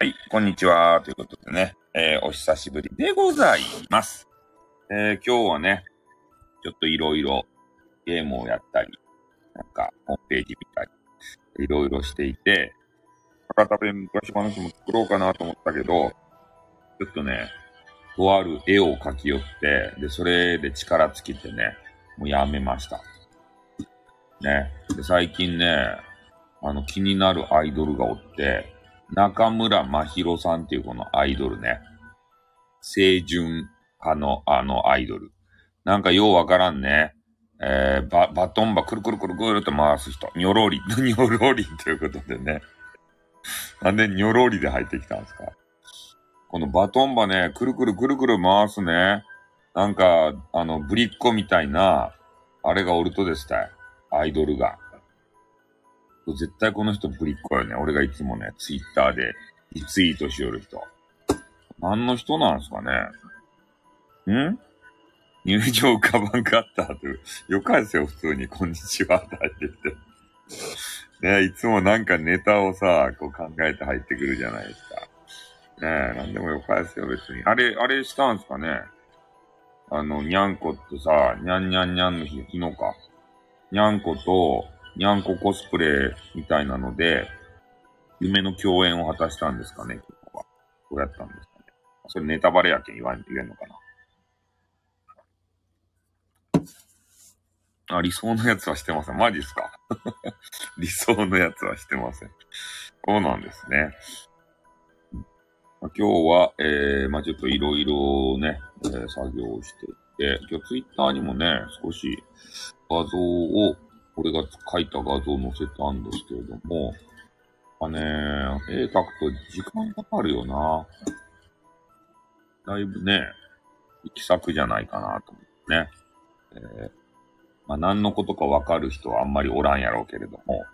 はい、こんにちは。ということでね、えーお久しぶりでございます。えー今日はね、ちょっといろいろゲームをやったり、なんか、ホームページ見たり、いろいろしていて、博多弁昔話も作ろうかなと思ったけど、ちょっとね、とある絵を描き寄って、で、それで力尽きてね、もうやめました。ね。で、最近ね、あの、気になるアイドルがおって、中村真宏さんっていうこのアイドルね。清純派のあのアイドル。なんかようわからんね。えー、バ、バトンバくるくるくるくるって回す人。ニョロリ、ニョロリということでね。なんでニョロリで入ってきたんですか？このバトンバね、くるくるくるくる回すね。なんか、あの、ぶりっ子みたいな、あれがおるとですた。アイドルが。絶対この人ぶりっ子よね。俺がいつもね、ツイッターでリツイートしよる人。何の人なんすかねん？入場カバンカッターという。よかですよ、普通に。こんにちはって入ってきて。ねいつもなんかネタをさ、こう考えて入ってくるじゃないですか。ねえ、なんでもよかですよ、別に。あれ、あれしたんすかねあの、にゃんこってさ、にゃんにゃんにゃんの日、昨日か。にゃんこと、にゃんこコスプレみたいなので、夢の共演を果たしたんですかね、昨日は。どうやったんですかね。それネタバレやけん言わん、言えんのかな。あ、理想のやつはしてません。マジっすか？理想のやつはしてません。そうなんですね。あ今日は、えー、まあちょっといろいろね、えー作業をしていて、今日ツイッターにもね、少し画像を、俺が書いた画像を載せたんですけれども、まあね、絵描くと時間かかるよな。だいぶね、行き先じゃないかなと思ってね。えーまあ何のことかわかる人はあんまりおらんやろうけれども、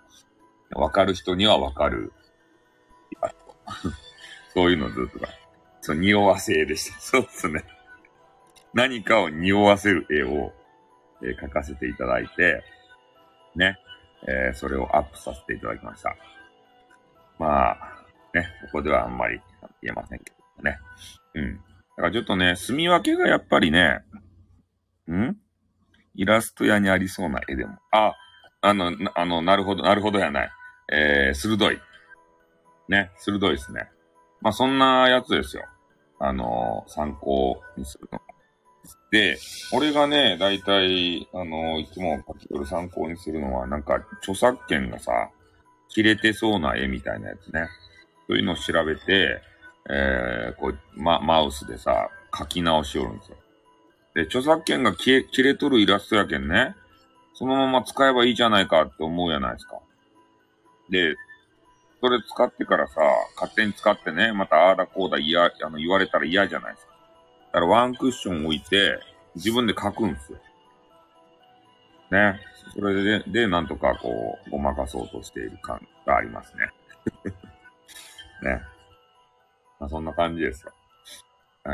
わかる人にはわかる。そういうのずっと。そう、匂わせ絵でした。そうですね。何かを匂わせる絵を、えー描かせていただいて、ね、えーそれをアップさせていただきました。まあ、ね、ここではあんまり言えませんけどね。うん。だからちょっとね、住み分けがやっぱりね、ん？イラスト屋にありそうな絵でも。あ、あの、なあの、なるほど、なるほどやない。えー、鋭い。ね、鋭いですね。まあ、そんなやつですよ。あの、参考にするの。で、俺がね、だいたい、あの、いつも書き取る参考にするのは、なんか、著作権がさ、切れてそうな絵みたいなやつね。そういうのを調べて、えー、こう、ま、マウスでさ、書き直しよるんですよ。で、著作権が消え、切れとるイラストやけんね、そのまま使えばいいじゃないかって思うじゃないですか。で、それ使ってからさ、勝手に使ってね、またああだこうだ嫌、あの、言われたら嫌じゃないですか。だからワンクッション置いて、自分で書くんですよ。ね。それで、で、なんとかこう、ごまかそうとしている感がありますね。ね。まあ、そんな感じですよ。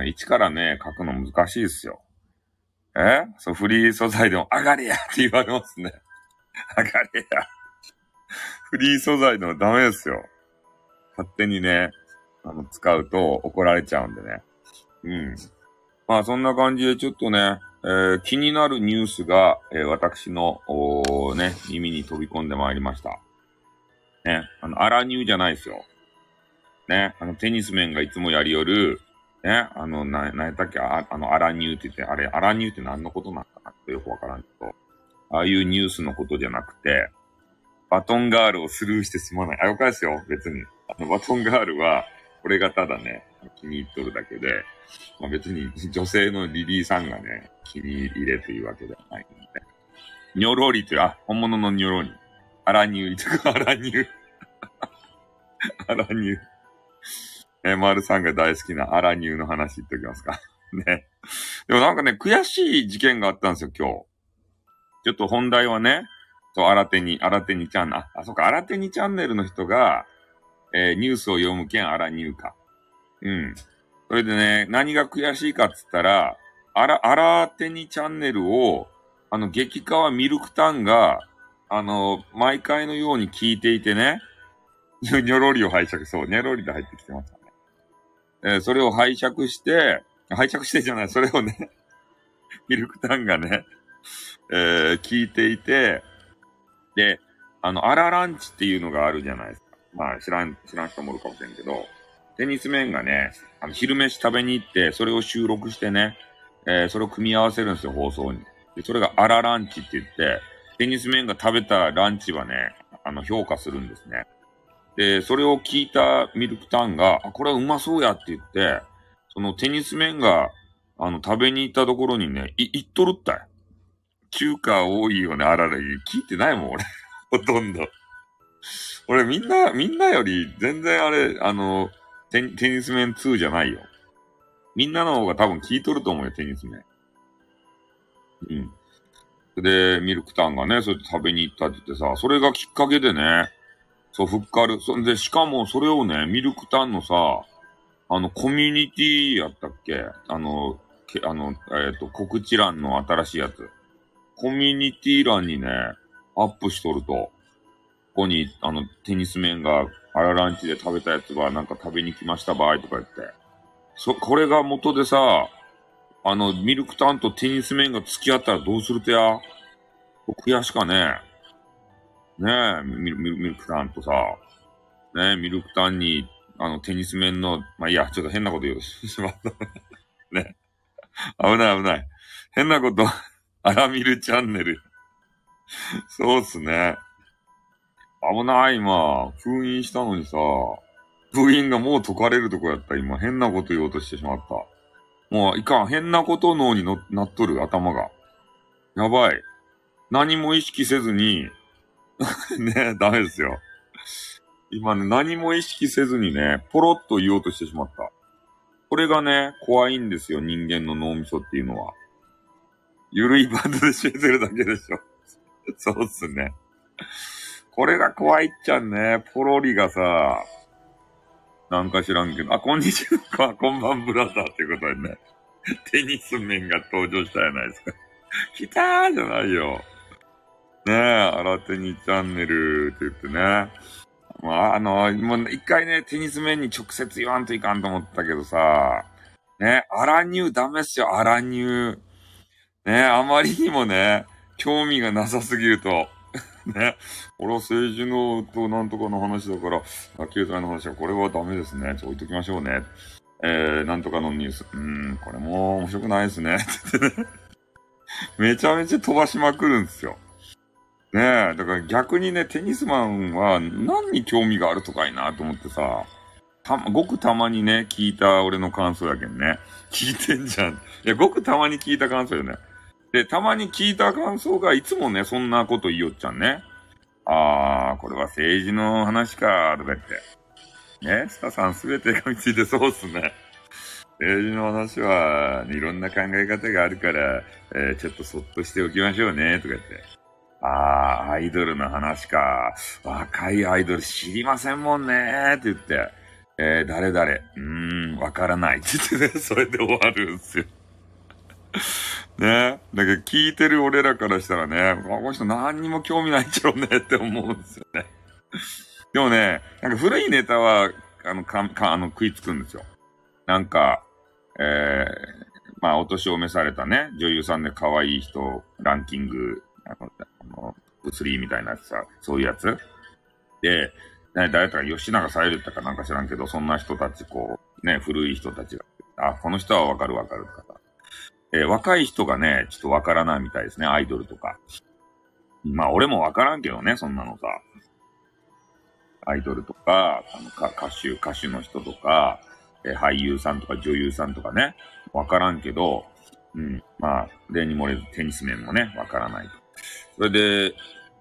一からね、書くの難しいですよ。え？そう、フリー素材でも、上がれやって言われますね。上がれや。フリー素材でもダメですよ。勝手にね、あの、使うと怒られちゃうんでね。うん。まあ、そんな感じでちょっとね、えー気になるニュースが、えー私の、ね、耳に飛び込んでまいりました。ね、あの、アラニューじゃないですよ。ね、あの、テニス面がいつもやりよる、ね、あの、な、なんやったっけ、ああの、アラニューって言って、あれ、アラニューって何のことなんかなってよくわからんけど、ああいうニュースのことじゃなくて、バトンガールをスルーしてすまない。あ、よかですよ、別に。あの、バトンガールは、これがただね、気に入っとるだけで、まあ、別に女性のリリーさんがね、気に入れというわけではないので。ニョロリっていう、あ、本物のニョロリ。アラニュー、とか、アラニュー。アラニュー。えー、マルさんが大好きなアラニューの話言っておきますか。ね。でもなんかね、悔しい事件があったんですよ、今日。ちょっと本題はね、そう、新手に、新手にチャンネル、あ、そうか、新手にチャンネルの人が、えーニュースを読む件、アラニューか。うん。それでね、何が悔しいかっつったら、あら、あら手にチャンネルを、あの、激化はミルクタンが、あの、毎回のように聞いていてね、ニ ョニョロリを拝借、そう、ニョロリで入ってきてましたね。えー、それを拝借して、拝借してじゃない、それをね、ミルクタンがね、えー、聞いていて、で、あの、アラランチっていうのがあるじゃないですか。まあ、知らん、知らん人もいるかもしれんけど、テニス面がね、あの、昼飯食べに行って、それを収録してね、えー、それを組み合わせるんですよ、放送に。で、それがアラランチって言って、テニス面が食べたランチはね、あの、評価するんですね。で、それを聞いたミルクタンが、あ、これはうまそうやって言って、そのテニス面が、あの、食べに行ったところにね、い、行っとるったい。中華多いよね、あらら。聞いてないもん、俺。ほとんど。俺みんな、みんなより全然あれ、あの、テニス面2じゃないよ。みんなの方が多分聞いとると思うよ、テニス面。うん。で、ミルクタンがね、そうやって食べに行ったって言ってさ、それがきっかけでね、そう、ふっかる。そんで、しかもそれをね、ミルクタンのさ、あの、コミュニティやったっけ？あの、けあの、えっ、ー、と、告知欄の新しいやつ。コミュニティ欄にね、アップしとると、ここに、あの、テニス面が、あらランチで食べたやつは、なんか食べに来ました場合とか言って。そ、これが元でさ、あの、ミルクタンとテニス面が付き合ったらどうするとや？悔しかね。ねえ、ミルクタンとさ、ねえ、ミルクタンに、あの、テニス面の、まあ、いいや、ちょっと変なこと言うしまった。ね。危ない危ない。変なこと、アラミルチャンネル。そうっすね。危ない、今。封印したのにさ、封印がもう解かれるとこやった。今、変なこと言おうとしてしまった。もう、いかん。変なこと脳にのなっとる、頭が。やばい。何も意識せずに ねダメですよ。今ね、何も意識せずにね、ポロッと言おうとしてしまった。これがね、怖いんですよ、人間の脳みそっていうのは。ゆるいバンドで教えてるだけでしょ。そうっすね。これが怖いっちゃね、ポロリがさ、なんか知らんけど、あ、こんにちは、こんばんブラザーってことでね、テニス面が登場したじゃないですか。来たーじゃないよ。ねえ、新手にチャンネルって言ってね。まあ、あの、もう一回ね、テニス面に直接言わんといかんと思ったけどさ、ね、アラニューダメっすよ、アラニュー。ね、あまりにもね、興味がなさすぎると、ね、俺は政治のとなんとかの話だから、経済の話はこれはダメですね。ちょ、置いときましょうね。えー、なんとかのニュース。うーん、これも面白くないですね。ってね。めちゃめちゃ飛ばしまくるんですよ。ねえ、だから逆にね、テニスマンは何に興味があるとかいなと思ってさ、た、ごくたまにね、聞いた俺の感想やけんね。聞いてんじゃん。いや、ごくたまに聞いた感想よね。で、たまに聞いた感想がいつもね、そんなこと言いよっちゃんね。あー、これは政治の話か、とか言って。ね、スタさんすべてが見ついてそうっすね。政治の話は、いろんな考え方があるから、えー、ちょっとそっとしておきましょうね、とか言って。ああ、アイドルの話か。若いアイドル知りませんもんねって言って、えー、誰々、うーん、わからないって言ってね、それで終わるんすよ。ね。だけど聞いてる俺らからしたらね、この人何にも興味ないんちゃうねって思うんですよね。でもね、なんか古いネタは、あの、か、か、あの、食いつくんですよ。なんか、えー、まあ、お年を召されたね、女優さんで可愛い人、ランキング、あの、あの物理みたいなさ、そういうやつ。で、ね、誰か吉永さゆるったかなんか知らんけど、そんな人たち、こう、ね、古い人たちが、あ、この人はわかるわかるとかさ。えー、若い人がね、ちょっとわからないみたいですね、アイドルとか。まあ、俺もわからんけどね、そんなのさ。アイドルとか、あの歌手、歌手の人とか、えー、俳優さんとか女優さんとかね、わからんけど、うん、まあ、例に漏れずテニス面もね、わからないと。それで、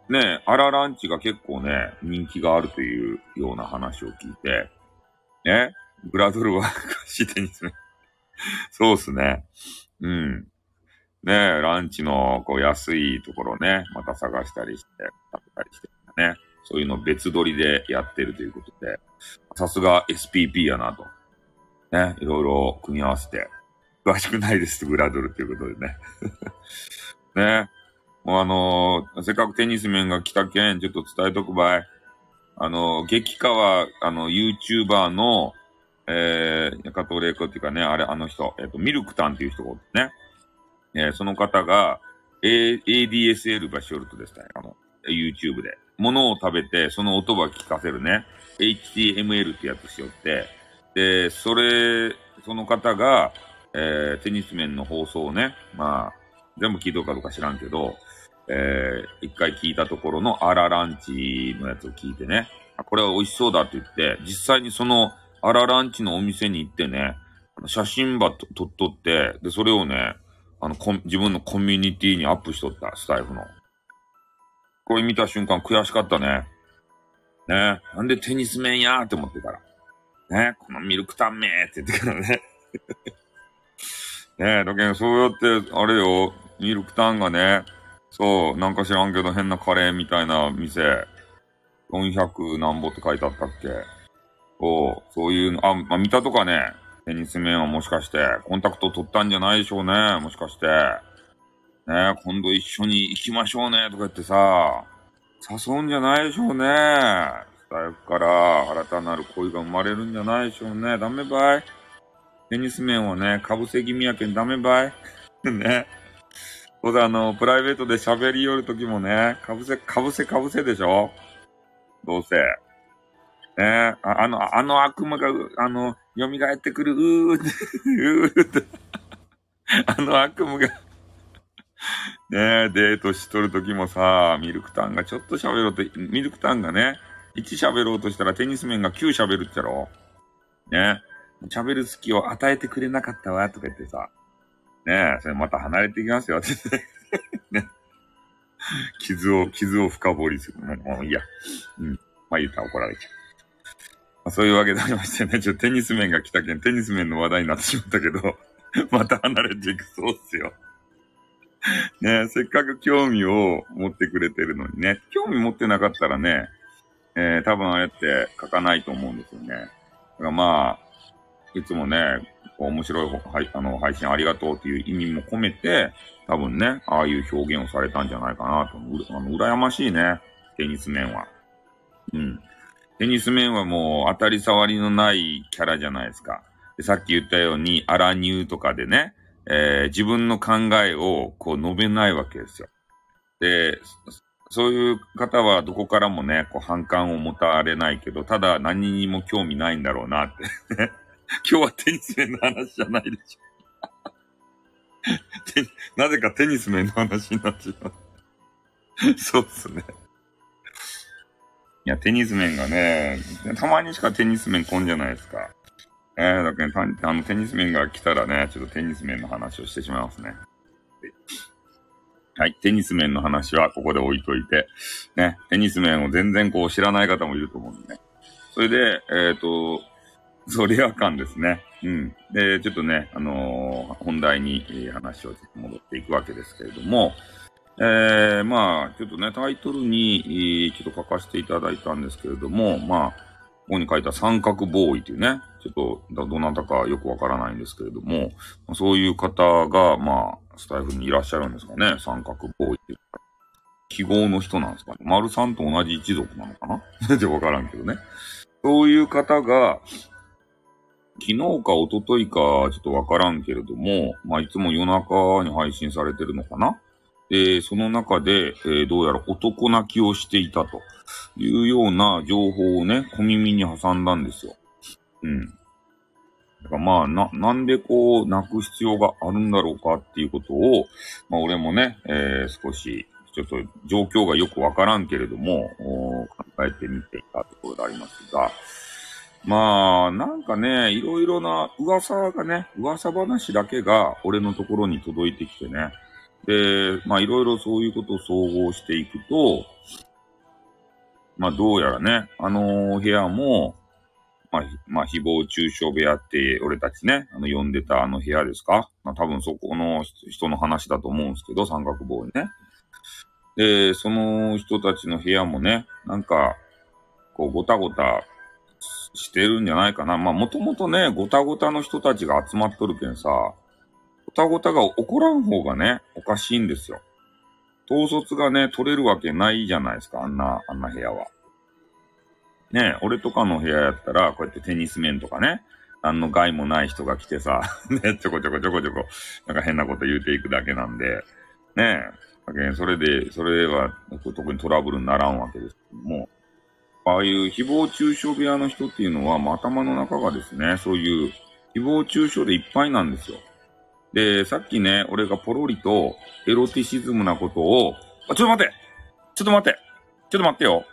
ね、アラランチが結構ね、人気があるというような話を聞いて、ね、ブラドルはしてにすね。そうっすね。うん。ねえ、ランチのこう安いところね、また探したりして、食べたりしてね、そういうの別撮りでやってるということで、さすが SPP やなと。ね、いろいろ組み合わせて、詳しくないです、ブラドルということでね。ね、もうあのー、せっかくテニス面が来たけん、ちょっと伝えとくばい。あのー、激化は、あの、YouTuber の、えー、加藤玲子っていうかね、あれ、あの人、えっ、ー、と、ミルクタンっていう人がね、えー、その方が、A、ADSL バショルトですね、あの、YouTube で。物を食べて、その音が聞かせるね、HTML ってやつしよって、で、それ、その方が、えー、テニス面の放送をね、まあ、全部聞いとるかどうか知らんけど、えー、一回聞いたところのアラランチのやつを聞いてね、これは美味しそうだって言って、実際にそのアラランチのお店に行ってね、写真ば撮っとって、で、それをね、あの、自分のコミュニティにアップしとった、スタイフの。これ見た瞬間悔しかったね。ねなんでテニス面やーって思ってたら。ねこのミルクタンメーって言ってからね。ねえ、だけどそうやって、あれよ、ミルクタンがね、そう、なんか知らんけど変なカレーみたいな店、400何ぼって書いてあったっけおう、そういうの、あ、まあ、見たとかね、テニス面はもしかして、コンタクト取ったんじゃないでしょうね、もしかして。ね今度一緒に行きましょうね、とか言ってさ、誘うんじゃないでしょうね。スタイフから新たなる恋が生まれるんじゃないでしょうね。ダメばい。テニス面をね、かぶせ気味やけんダメばい。ね。そうだ、あの、プライベートで喋り寄るときもね、かぶせ、かぶせかぶせでしょどうせ。ねあの、あの悪魔が、あの、蘇ってくる、うーって、うーって。あの悪夢がねえ、デートしとるときもさ、ミルクタンがちょっと喋ろうと、ミルクタンがね、1喋ろうとしたらテニス面が9喋るってやろね喋る隙を与えてくれなかったわ、とか言ってさ。ねえ、それまた離れていきますよ、って言って。傷を、傷を深掘りする。もういいや。うん。まあ言ったら怒られちゃう。まあ、そういうわけでありましてね、ちょ、テニス面が来たけん、テニス面の話題になってしまったけど、また離れていくそうっすよ。ねせっかく興味を持ってくれてるのにね、興味持ってなかったらね、えー、多分ああやって書かないと思うんですよね。だからまあ、いつもね、面白いはいあの配信ありがとうっていう意味も込めて、多分ね、ああいう表現をされたんじゃないかなと。うあの羨ましいね、テニス面は。うん。テニス面はもう当たり障りのないキャラじゃないですか。でさっき言ったように、アラニューとかでね、えー、自分の考えをこう述べないわけですよ。で、そういう方はどこからもね、こう反感を持たれないけど、ただ何にも興味ないんだろうなって 今日はテニス面の話じゃないでしょ なぜかテニス面の話になっちゃう そうっすね。いや、テニス面がね、たまにしかテニス面来んじゃないですか。えー、だけど、あの、テニス面が来たらね、ちょっとテニス面の話をしてしまいますね。はい、テニス面の話はここで置いといて、ね、テニス面を全然こう知らない方もいると思うんでね。それで、えっ、ー、と、そう、レア感ですね。うん。で、ちょっとね、あのー、本題に、話を戻っていくわけですけれども、えー、まあ、ちょっとね、タイトルに、ちょっと書かせていただいたんですけれども、まあ、ここに書いた三角ボーイというね、ちょっと、どなたかよくわからないんですけれども、そういう方が、まあ、スタイフにいらっしゃるんですかね、三角ボーイっていう。記号の人なんですかね。丸さんと同じ一族なのかな？全然わからんけどね。そういう方が、昨日か一昨日かちょっとわからんけれども、まあ、いつも夜中に配信されてるのかな？で、その中で、えー、どうやら男泣きをしていたというような情報をね、小耳に挟んだんですよ。うん。だからまあ、な、なんでこう、泣く必要があるんだろうかっていうことを、まあ俺もね、えー、少し、ちょっと状況がよくわからんけれども、考えてみていたところでありますが、まあ、なんかね、いろいろな噂がね、噂話だけが俺のところに届いてきてね。で、まあいろいろそういうことを総合していくと、まあどうやらね、あの、部屋も、まあ、まあ、誹謗中傷部屋って俺たちね、あの呼んでたあの部屋ですか？まあ多分そこの人の話だと思うんですけど、三角棒にね。で、その人たちの部屋もね、なんか、こうごたごたしてるんじゃないかな。まあ、もともとね、ごたごたの人たちが集まっとるけんさ、ごたごたが起こらん方がね、おかしいんですよ。統率がね、取れるわけないじゃないですか、あんな、あんな部屋は。ね俺とかの部屋やったら、こうやってテニス面とかね、何の害もない人が来てさ、ね、ちょこちょこちょこちょこ、なんか変なこと言うていくだけなんで、ねえ、それで、それは特にトラブルにならんわけですけども、ああいう誹謗中傷部屋の人っていうのは、ま、頭の中がですね、そういう誹謗中傷でいっぱいなんですよ。で、さっきね、俺がポロリとエロティシズムなことを、あ、ちょっと待って。ちょっと待って。ちょっと待ってよ。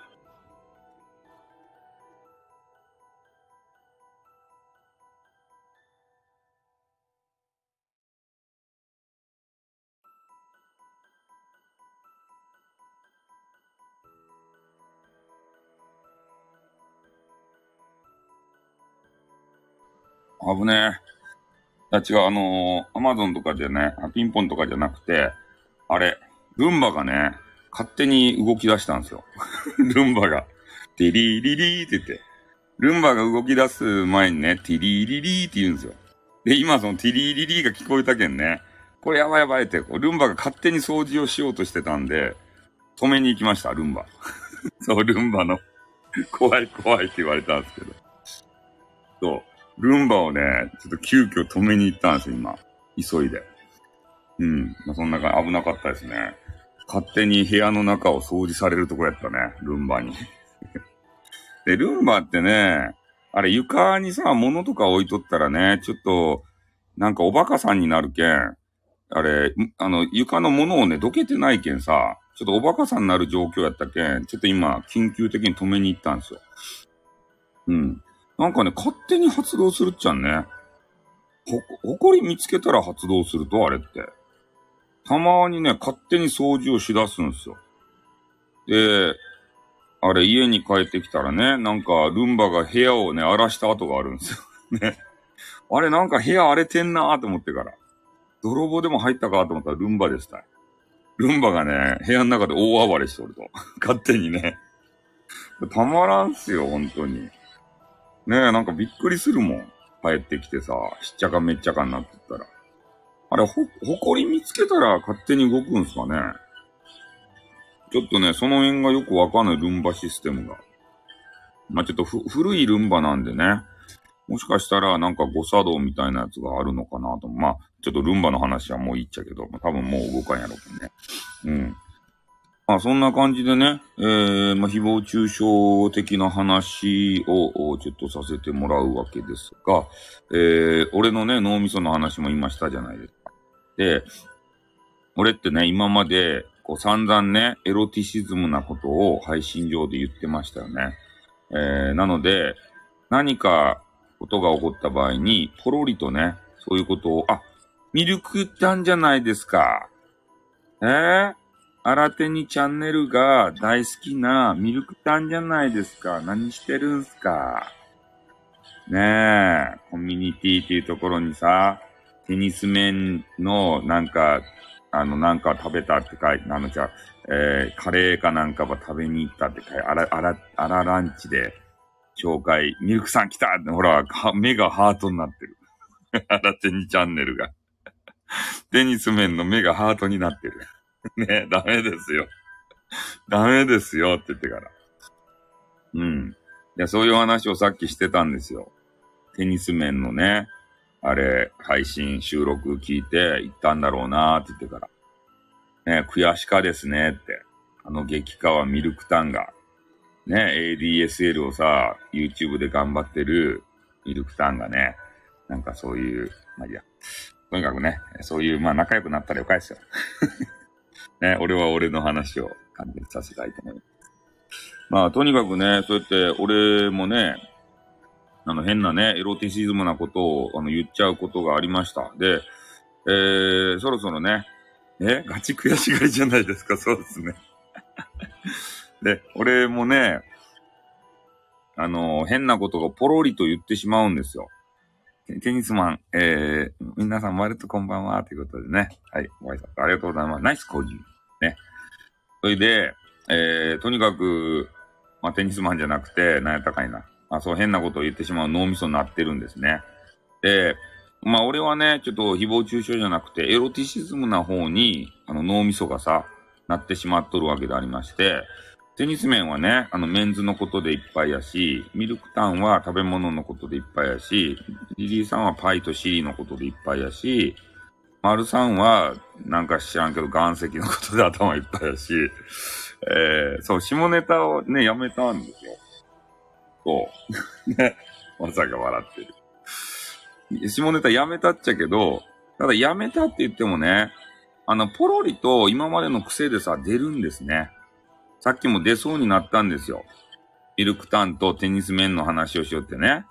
危ねえ。あ、違う、あのー、アマゾンとかじゃね、ピンポンとかじゃなくて、あれ、ルンバがね、勝手に動き出したんですよ。ルンバが。ティリリリーって言って。ルンバが動き出す前にね、ティリリリーって言うんですよ。で、今そのティリリリーが聞こえたけんね、これやばいやばいって、ルンバが勝手に掃除をしようとしてたんで、止めに行きました、ルンバ。そう、ルンバの怖い怖いって言われたんですけど。そう。ルンバをね、ちょっと急遽止めに行ったんですよ、今。急いで。うん。まあ、そんな感じ、危なかったですね。勝手に部屋の中を掃除されるとこやったね、ルンバに。で、ルンバってね、あれ床にさ、物とか置いとったらね、ちょっと、なんかおバカさんになるけん、あれ、あの、床のものをね、どけてないけんさ、ちょっとおバカさんになる状況やったけん、ちょっと今、緊急的に止めに行ったんですよ。うん。なんかね、勝手に発動するっちゃんね。ほ、ほこり見つけたら発動すると、あれって。たまにね、勝手に掃除をしだすんですよ。で、あれ家に帰ってきたらね、なんかルンバが部屋をね、荒らした跡があるんですよ。ね。あれなんか部屋荒れてんなーと思ってから。泥棒でも入ったかと思ったらルンバでした。ルンバがね、部屋の中で大暴れしとると。勝手にね。たまらんすよ、本当に。ねえ、なんかびっくりするもん。帰ってきてさ、しっちゃかめっちゃかになってったら。あれ、ほ、ほこり見つけたら勝手に動くんすかねちょっとね、その辺がよくわかんないルンバシステムが。まあ、ちょっとふ、古いルンバなんでね。もしかしたらなんか誤作動みたいなやつがあるのかなと。まあ、ちょっとルンバの話はもういいっちゃけど、多分もう動かんやろうね。うん。まあそんな感じでね、えー、まあ誹謗中傷的な話をちょっとさせてもらうわけですが、えー、俺のね、脳みその話も今したじゃないですか。で、俺ってね、今まで、こう散々ね、エロティシズムなことを配信上で言ってましたよね。えー、なので、何かことが起こった場合に、ポロリとね、そういうことを、あ、ミルクたんじゃないですか。えー、新手にチャンネルが大好きなミルクタンじゃないですか。何してるんすか。ねえ、コミュニティっていうところにさ、テニス面のなんか、あの、なんか食べたって書いて、あの、じゃえー、カレーかなんかは食べに行ったって書いて、あら、あら、あらランチで紹介、ミルクさん来たってほら、目がハートになってる。新手にチャンネルが。テニス面の目がハートになってる。ねダメですよ。ダメですよって言ってから。うん。いや、そういう話をさっきしてたんですよ。テニス面のね、あれ、配信、収録聞いて行ったんだろうなーって言ってから。ね、悔しかですねって。あの激化はミルクタンが。ね、ADSL をさ、YouTube で頑張ってるミルクタンがね、なんかそういう、まあいいや。とにかくね、そういう、まあ仲良くなったらよかいですよ。ね、俺は俺の話を完結させたいと思います。まあ、とにかくね、そうやって俺もね、あの変なね、エロティシズムなことをあの言っちゃうことがありました。で、えー、そろそろね、え、ガチ悔しがりじゃないですか、そうですね。で、俺もね、あの、変なことがポロリと言ってしまうんですよ。テニスマン、えー、皆さん、まるとこんばんは、ということでね。はい、ご挨拶ありがとうございます。ナイスコージー。ね。それで、えー、とにかく、まあ、テニスマンじゃなくて、なんやったかいな。まあ、そう変なことを言ってしまう脳みそになってるんですね。で、まあ、俺はね、ちょっと誹謗中傷じゃなくて、エロティシズムな方に、あの、脳みそがさ、なってしまっとるわけでありまして、テニス面はね、あの、メンズのことでいっぱいやし、ミルクタンは食べ物のことでいっぱいやし、リリーさんはパイとシリのことでいっぱいやし、マルさんは、なんか知らんけど、岩石のことで頭いっぱいやし、えー、そう、下ネタをね、やめたんですよ。そう。ね。まさか笑ってる。下ネタやめたっちゃけど、ただやめたって言ってもね、あの、ポロリと今までの癖でさ、出るんですね。さっきも出そうになったんですよ。ミルクタンとテニス面の話をしようってね。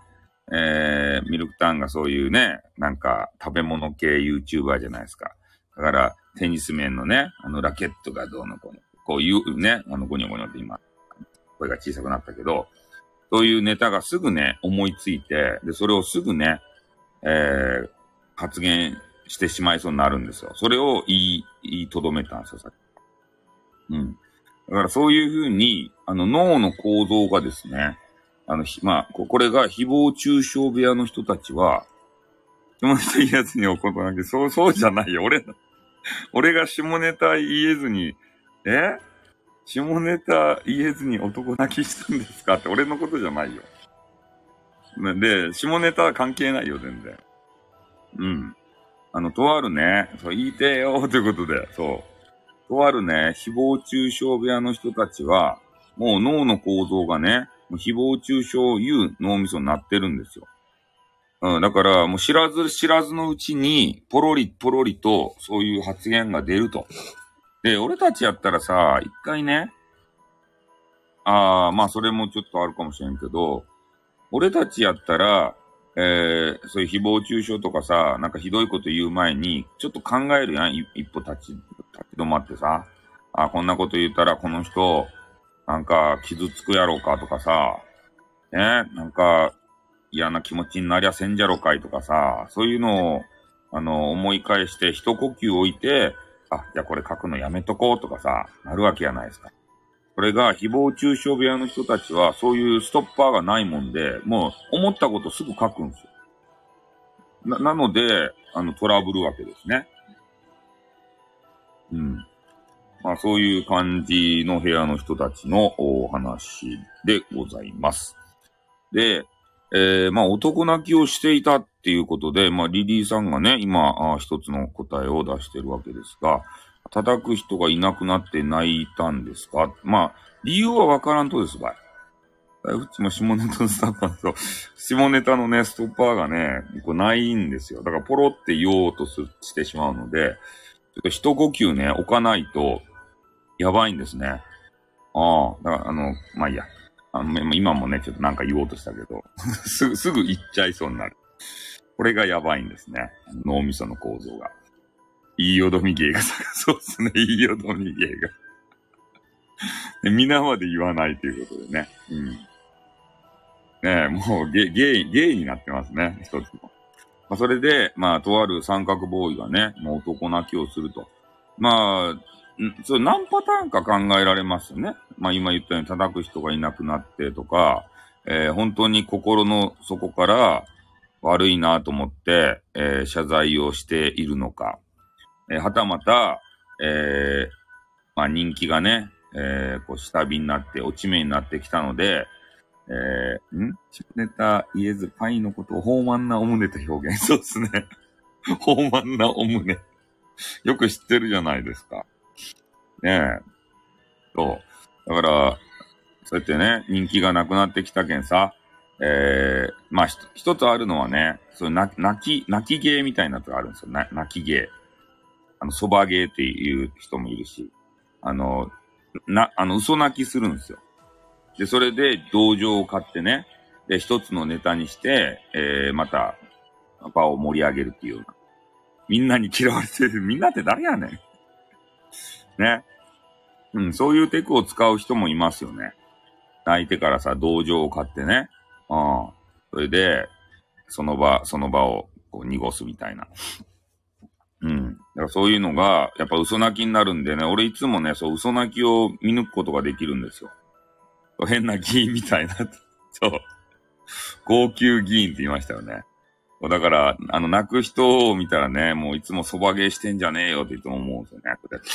えー、ミルクタンがそういうね、なんか食べ物系 YouTuber じゃないですか。だから、テニス面のね、あのラケットがどうのこうの、こういうね、あのゴニョゴニョって今、声が小さくなったけど、そういうネタがすぐね、思いついて、で、それをすぐね、えー、発言してしまいそうになるんですよ。それを言い、言いとどめたんですよ、さっき。うん。だからそういうふうに、あの脳の構造がですね、あのひ、まあ、これが誹謗中傷部屋の人たちは、下ネタ言いやつに怒るなきゃ、そう、そうじゃないよ。俺、俺が下ネタ言えずに、え？下ネタ言えずに男泣きしたんですかって俺のことじゃないよ。で、下ネタは関係ないよ、全然。うん。あの、とあるね、そう、言いてよ、ということで、そう。とあるね、誹謗中傷部屋の人たちは、もう脳の構造がね、誹謗中傷を言う脳みそになってるんですよ。うん、だから、もう知らず知らずのうちに、ポロリポロリと、そういう発言が出ると。で、俺たちやったらさ、一回ね、ああ、まあそれもちょっとあるかもしれんけど、俺たちやったら、えー、そういう誹謗中傷とかさ、なんかひどいこと言う前に、ちょっと考えるやん、一歩立ち、立ち止まってさ、あこんなこと言ったらこの人、なんか傷つくやろうかとかさ、ね、なんか嫌な気持ちになりゃせんじゃろかいとかさ、そういうのを、あの、思い返して一呼吸置いて、あ、じゃあこれ書くのやめとこうとかさ、なるわけやないですか。これが誹謗中傷部屋の人たちは、そういうストッパーがないもんで、もう思ったことすぐ書くんですよ。な、なので、あの、トラブるわけですね。うん。まあそういう感じの部屋の人たちのお話でございます。で、えー、まあ男泣きをしていたっていうことで、まあリリーさんがね、今、一つの答えを出してるわけですが、叩く人がいなくなって泣いたんですか？まあ、理由はわからんとですばい。うちも下ネタのスタッフなんですけど、下ネタのね、ストッパーがね、こうないんですよ。だからポロって言おうとしてしまうので、一呼吸ね、置かないと、やばいんですね。ああ、だからあの、まあいいや。あの、今もね、ちょっとなんか言おうとしたけど、すぐ、すぐ言っちゃいそうになる。これがやばいんですね。脳みその構造が。いいよどみ芸が、そうですね。いいよどみ芸が。皆まで言わないということでね。うん。ねえ、もうゲ、ゲイ、ゲイになってますね。一つも。まあ、それで、まあ、とある三角ボーイがね、もう男泣きをすると。まあ、それ何パターンか考えられますよね。まあ今言ったように叩く人がいなくなってとか、えー、本当に心の底から悪いなと思って、えー、謝罪をしているのか、えー、はたまた、えー、まあ人気がね、えー、こう下火になって落ち目になってきたので、えー、ん？下ネタ言えずパイのことを豊満なお胸と表現。そうですね。豊満なお胸。よく知ってるじゃないですか。ねえ。そう。だから、そうやってね、人気がなくなってきたけんさ、ええー、まあひ、一つあるのはね、そう泣き、泣き芸みたいなやつがあるんですよ。泣き芸。あの、そば芸っていう人もいるし、あの、な、あの、嘘泣きするんですよ。で、それで同情を買ってね、で、一つのネタにして、えー、また、場を盛り上げるっていう。みんなに嫌われてる。みんなって誰やねん。ね。うん、そういうテクを使う人もいますよね。相手からさ、同情を買ってね。うん。それで、その場、その場をこう濁すみたいな。うん。だからそういうのが、やっぱ嘘泣きになるんでね、俺いつもね、そう嘘泣きを見抜くことができるんですよ。変な議員みたいな。そう。号泣議員って言いましたよね。だから、あの、泣く人を見たらね、もういつもそば芸してんじゃねえよっていつも思うんですよね。こうやって、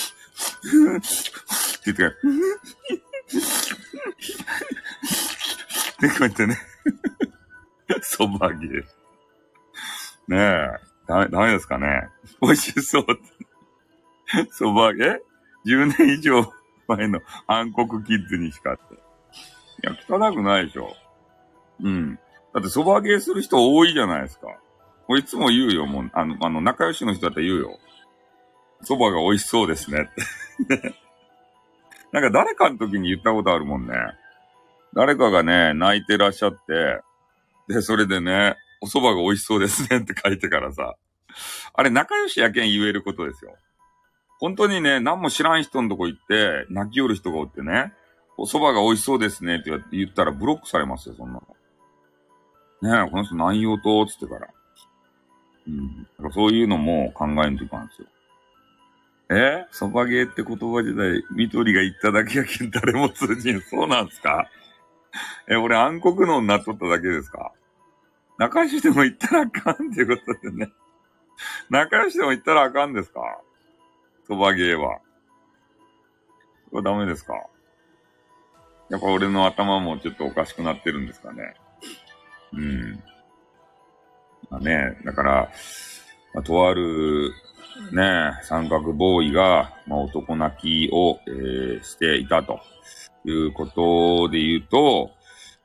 って言って、で、こうやってね、そばゲー。ねえ、ダメ、ダメですかね。美味しそう。そばゲー ?10 年以上前の暗黒キッズにしかって。いや、汚くないでしょ。うん。だってそばゲーする人多いじゃないですか。こいつも言うよ、もう、あの、あの、仲良しの人だったら言うよ。蕎麦が美味しそうですねって。なんか誰かの時に言ったことあるもんね。誰かがね、泣いてらっしゃって、で、それでね、お蕎麦が美味しそうですねって書いてからさ。あれ仲良しやけん言えることですよ。本当にね、何も知らん人のとこ行って、泣き寄る人がおってね、お蕎麦が美味しそうですねって言ったらブロックされますよ、そんなの。ねえ、この人何言おうと、つってから。うん。だからそういうのも考えんといかんですよ。え？そばゲーって言葉自体、緑が言っただけやけん誰も通じん。そうなんすか？え、俺暗黒のになっとっただけですか？仲良しでも言ったらあかんっていうことでね。仲良しでも言ったらあかんですか？そばゲーは。これダメですか？やっぱ俺の頭もちょっとおかしくなってるんですかね。うん。まあね、だから、まあ、とあるね、三角ボーイが、まあ、男泣きを、えー、していたということで言うと、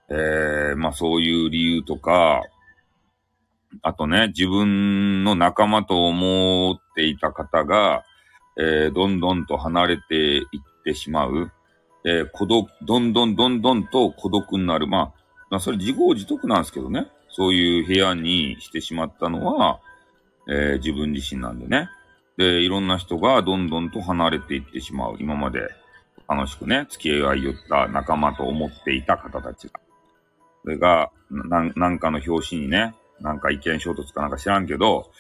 えー、まあそういう理由とか、あとね、自分の仲間と思っていた方が、えー、どんどんと離れていってしまう。えー、孤独、どんどんどんどんと孤独になる。まあ、まあ、それ自業自得なんですけどね。そういう部屋にしてしまったのは、えー、自分自身なんでね。で、いろんな人がどんどんと離れていってしまう。今まで楽しくね、付き合いを言った仲間と思っていた方たちが。それが、ななんかの表紙にね、なんか意見衝突かなんか知らんけど、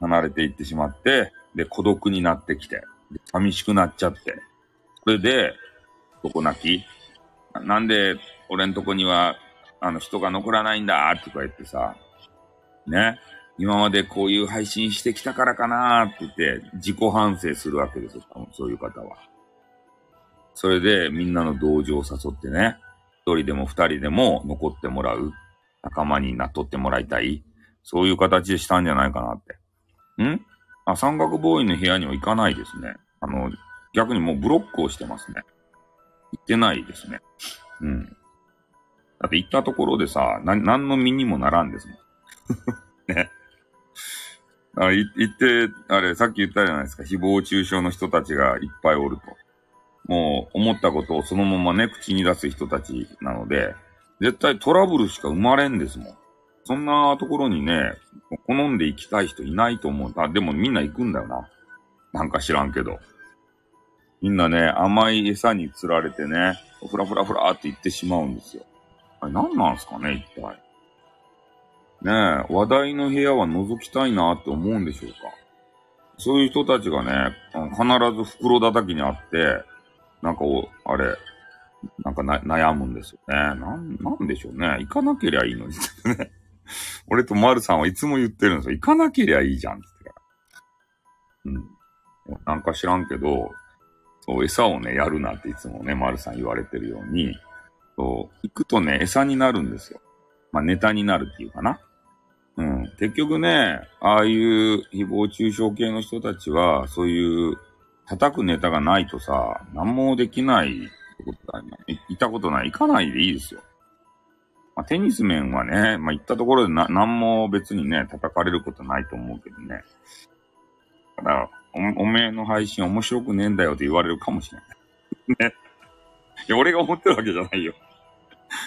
離れていってしまって、で、孤独になってきて、寂しくなっちゃって、それで、男泣きなんで、俺んとこには、あの、人が残らないんだ、とか言ってさ、ね。今までこういう配信してきたからかなって言って、自己反省するわけですよ、多分そういう方は。それで、みんなの同情を誘ってね、一人でも二人でも残ってもらう。仲間になっとってもらいたい。そういう形でしたんじゃないかなって。ん？あ、三角ボーイの部屋には行かないですね。あの、逆にもうブロックをしてますね。行ってないですね。うん。だって行ったところでさ、な、何の身にもならんですもん。ね。あ言って、あれ、さっき言ったじゃないですか。誹謗中傷の人たちがいっぱいおると。もう、思ったことをそのままね、口に出す人たちなので、絶対トラブルしか生まれんですもん。そんなところにね、好んで行きたい人いないと思う。あ、でもみんな行くんだよな。なんか知らんけど。みんなね、甘い餌に釣られてね、ふらふらふらって行ってしまうんですよ。あれ何なんすかね、一体。ねえ、話題の部屋は覗きたいなって思うんでしょうか。そういう人たちがね、必ず袋叩きにあって、なんかお、あれ、なんかな悩むんですよね。なん、なんでしょうね。行かなけりゃいいのにね。俺と丸さんはいつも言ってるんですよ。行かなけりゃいいじゃんって。うん。なんか知らんけど、そう、餌をね、やるなっていつもね、丸さん言われてるように、そう、行くとね、餌になるんですよ。まあ、ネタになるっていうかな。うん。結局ね、ああいう誹謗中傷系の人たちは、そういう叩くネタがないとさ、何もできないってことだね。行ったことない。行かないでいいですよ。まあ、テニス面はね、まあ、行ったところでな、何も別にね、叩かれることないと思うけどね。だから、お、おめえの配信面白くねえんだよって言われるかもしれない。ね。いや、俺が思ってるわけじゃないよ。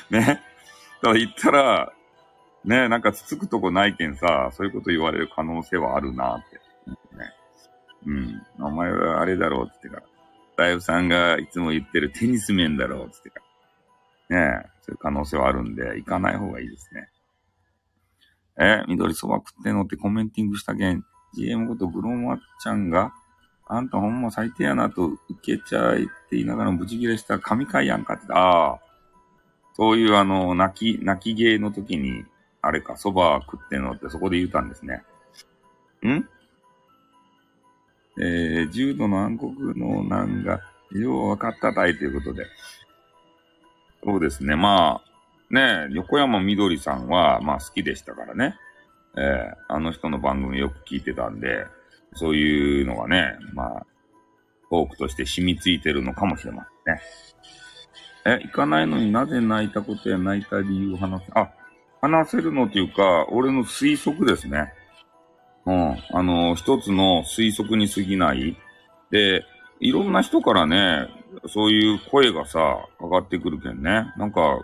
ね。ただ言ったら、ね、なんかつつくとこないけんさ、そういうこと言われる可能性はあるなって。ね。うん。お前はあれだろうって言ってから。大夫さんがいつも言ってるテニス面だろうって言ってから。ねそういう可能性はあるんで、行かない方がいいですね。え、緑そば食ってんのってコメンティングしたけん、GM ことグローマッちゃんが、あんたほんま最低やなと受けちゃいって言いながらブチギレした神回やんかって、ああ、そういうあの、泣き、泣き芸の時に、あれか、蕎麦食ってんのってそこで言うたんですね。ん？えー、重度の暗黒の難が、よう分かったたいということで。そうですね。まあ、ね、横山みどりさんは、まあ好きでしたからね。えー、あの人の番組よく聞いてたんで、そういうのがね、まあ、トークとして染みついてるのかもしれませんね。え、行かないのになぜ泣いたことや泣いた理由を話す、あ、話せるのっていうか、俺の推測ですね。うん。あの、一つの推測に過ぎない。で、いろんな人からね、そういう声がさ、かかってくるけんね。なんか、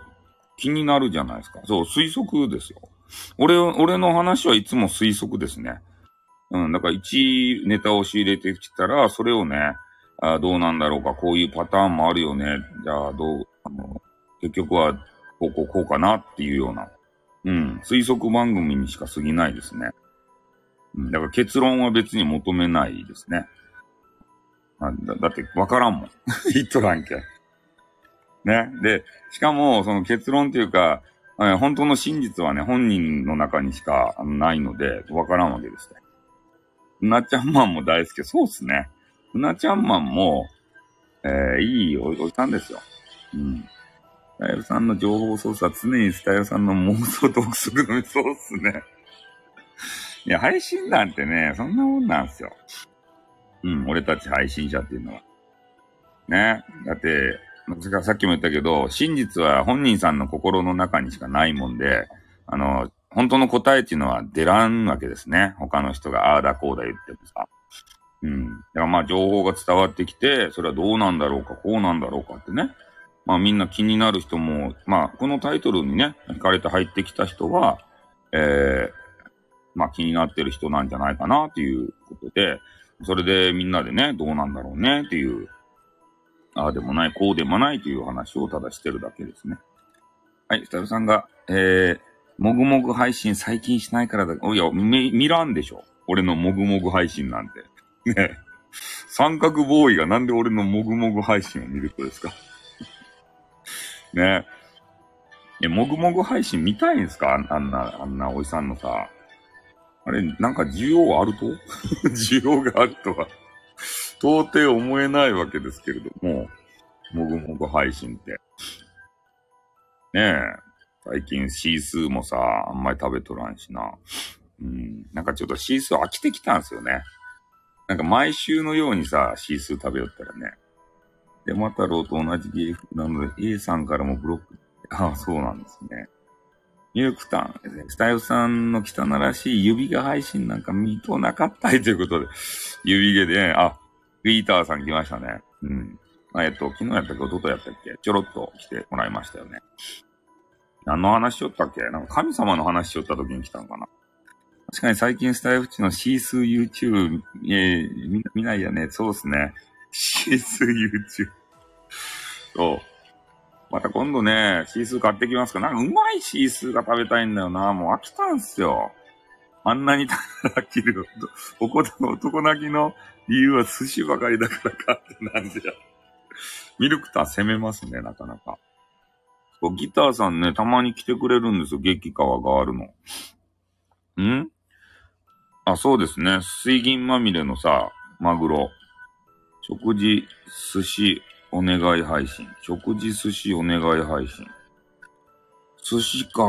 気になるじゃないですか。そう、推測ですよ。俺、俺の話はいつも推測ですね。うん、だから1ネタを仕入れてきたら、それをね、あどうなんだろうか、こういうパターンもあるよね。じゃあ、どう、あの、結局は、こう、こう、こうかなっていうような、うん、推測番組にしか過ぎないですね。うん、だから結論は別に求めないですね。あだだって、わからんもん。言っとらんけ。ね。で、しかも、その結論っていうか、本当の真実はね、本人の中にしかないので、わからんわけですね。うなちゃんマンも大好き。そうっすね。うなちゃんマンも、えー、いいおじさんですよ。うん。スタイルさんの情報操作、常にスタイルさんの妄想と憶測の、そうっすね。いや、配信なんてね、そんなもんなんすよ。うん、俺たち配信者っていうのは。ね。だって、さっきも言ったけど、真実は本人さんの心の中にしかないもんで、あの、本当の答えっていうのは出らんわけですね。他の人がああだこうだ言ってもさ。うん。だからまあ情報が伝わってきて、それはどうなんだろうか、こうなんだろうかってね。まあみんな気になる人も、まあこのタイトルにね、惹かれて入ってきた人は、ええー、まあ気になってる人なんじゃないかなっていうことで、それでみんなでね、どうなんだろうねっていう、ああでもない、こうでもないという話をただしてるだけですね。はい、スタイルさんが、えー、もぐもぐ配信最近しないからだ。いや、見、見らんでしょ。俺のもぐもぐ配信なんて。ね 三角ボーイがなんで俺のもぐもぐ配信を見るとですか ねえ。もぐもぐ配信見たいんですか？あんな、あんなおじさんのさ。あれ、なんか需要あると？需要があるとは到底思えないわけですけれども、もぐもぐ配信って。ねえ。最近シースーもさ、あんまり食べとらんしな。うん。なんかちょっとシースー飽きてきたんすよね。なんか毎週のようにさ、シースー食べよったらね。で、マタロウと同じ芸風なので、A さんからもブロック。ああ、そうなんですね。ミルクタン、スタイルさんの汚らしい指が配信なんか見となかったいということで、指毛で、ね、あ、リーターさん来ましたね。うん。えっと、昨日やったっけ、一昨日やったっけ、ちょろっと来てもらいましたよね。何の話しよったっけ？なんか神様の話しよった時に来たのかな確かに最近スタイフチのシースー YouTube、えー、見見ないよね。そうっすね。シースー YouTube。そう。また今度ね、シースー買ってきますか？なんかうまいシースーが食べたいんだよな。もう飽きたんすよ。あんなに飽きる男泣きの理由は寿司ばかりだからかってなんでや。ミルクター攻めますね、なかなか。ギターさんね、たまに来てくれるんですよ。激川があるの。ん？あ、そうですね。水銀まみれのさ、マグロ。食事、寿司、お願い配信。食事、寿司、お願い配信。寿司か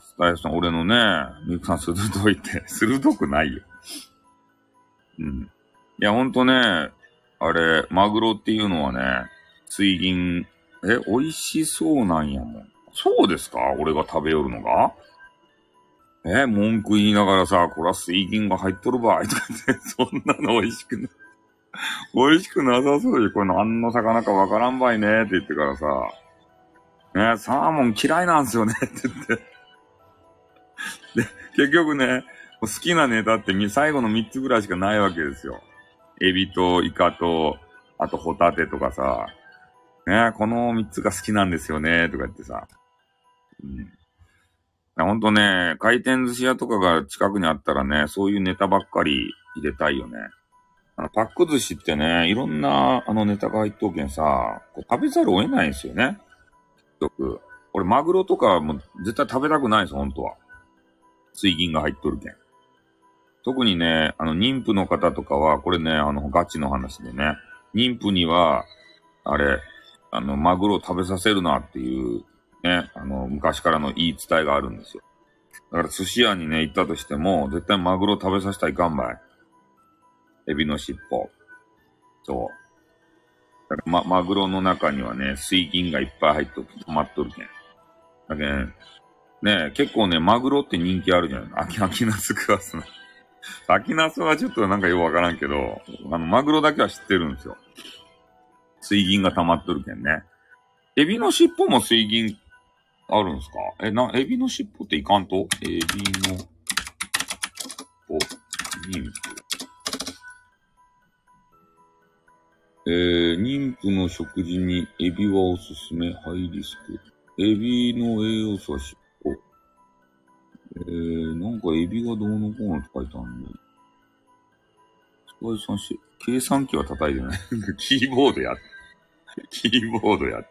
スタイルさん、俺のね、ミルクさん鋭いって、鋭くないよ。うん。いや、ほんとね、あれ、マグロっていうのはね、水銀え、美味しそうなんやもん。そうですか？俺が食べよるのが？え、文句言いながらさ、こら水銀が入っとるばいとかって、そんなの美味しくない、美味しくなさそうで、これ何の魚かわからんばいねって言ってからさ、ね、サーモン嫌いなんすよね って言って。で、結局ね、好きなネタって最後の3つぐらいしかないわけですよ。エビとイカと、あとホタテとかさ、ね、この3つが好きなんですよね、とか言ってさ。うん。ほんとね、回転寿司屋とかが近くにあったらね、そういうネタばっかり入れたいよね。あの、パック寿司ってね、いろんなあのネタが入っとうけんさ、こう食べざるを得ないんですよね。結局。俺、マグロとかも絶対食べたくないです、本当は。水銀が入っとるけん。特にね、あの、妊婦の方とかは、これね、あの、ガチの話でね、妊婦には、あれ、あの、マグロを食べさせるなっていう、ね、あの、昔からの言い伝えがあるんですよ。だから寿司屋にね、行ったとしても、絶対マグロ食べさせたいかんばい。エビの尻尾。そう。だからま、マグロの中にはね、水銀がいっぱい入っと止まっとるけん。だけん、ね結構ね、マグロって人気あるじゃない秋、秋ナス食わすな。秋ナスはちょっとなんかよくわからんけど、あの、マグロだけは知ってるんですよ。水銀が溜まっとるけんね。エビの尻尾も水銀あるんすか？え、な、エビの尻尾っていかんと？エビの、お、妊婦。えー、妊婦の食事にエビはおすすめ、ハイリスク。エビの栄養素は尻。えー、なんかエビがどうのこうのって書いてあるんだ。スパイさんし、計算機は叩いてない。キーボードや。キーボードや。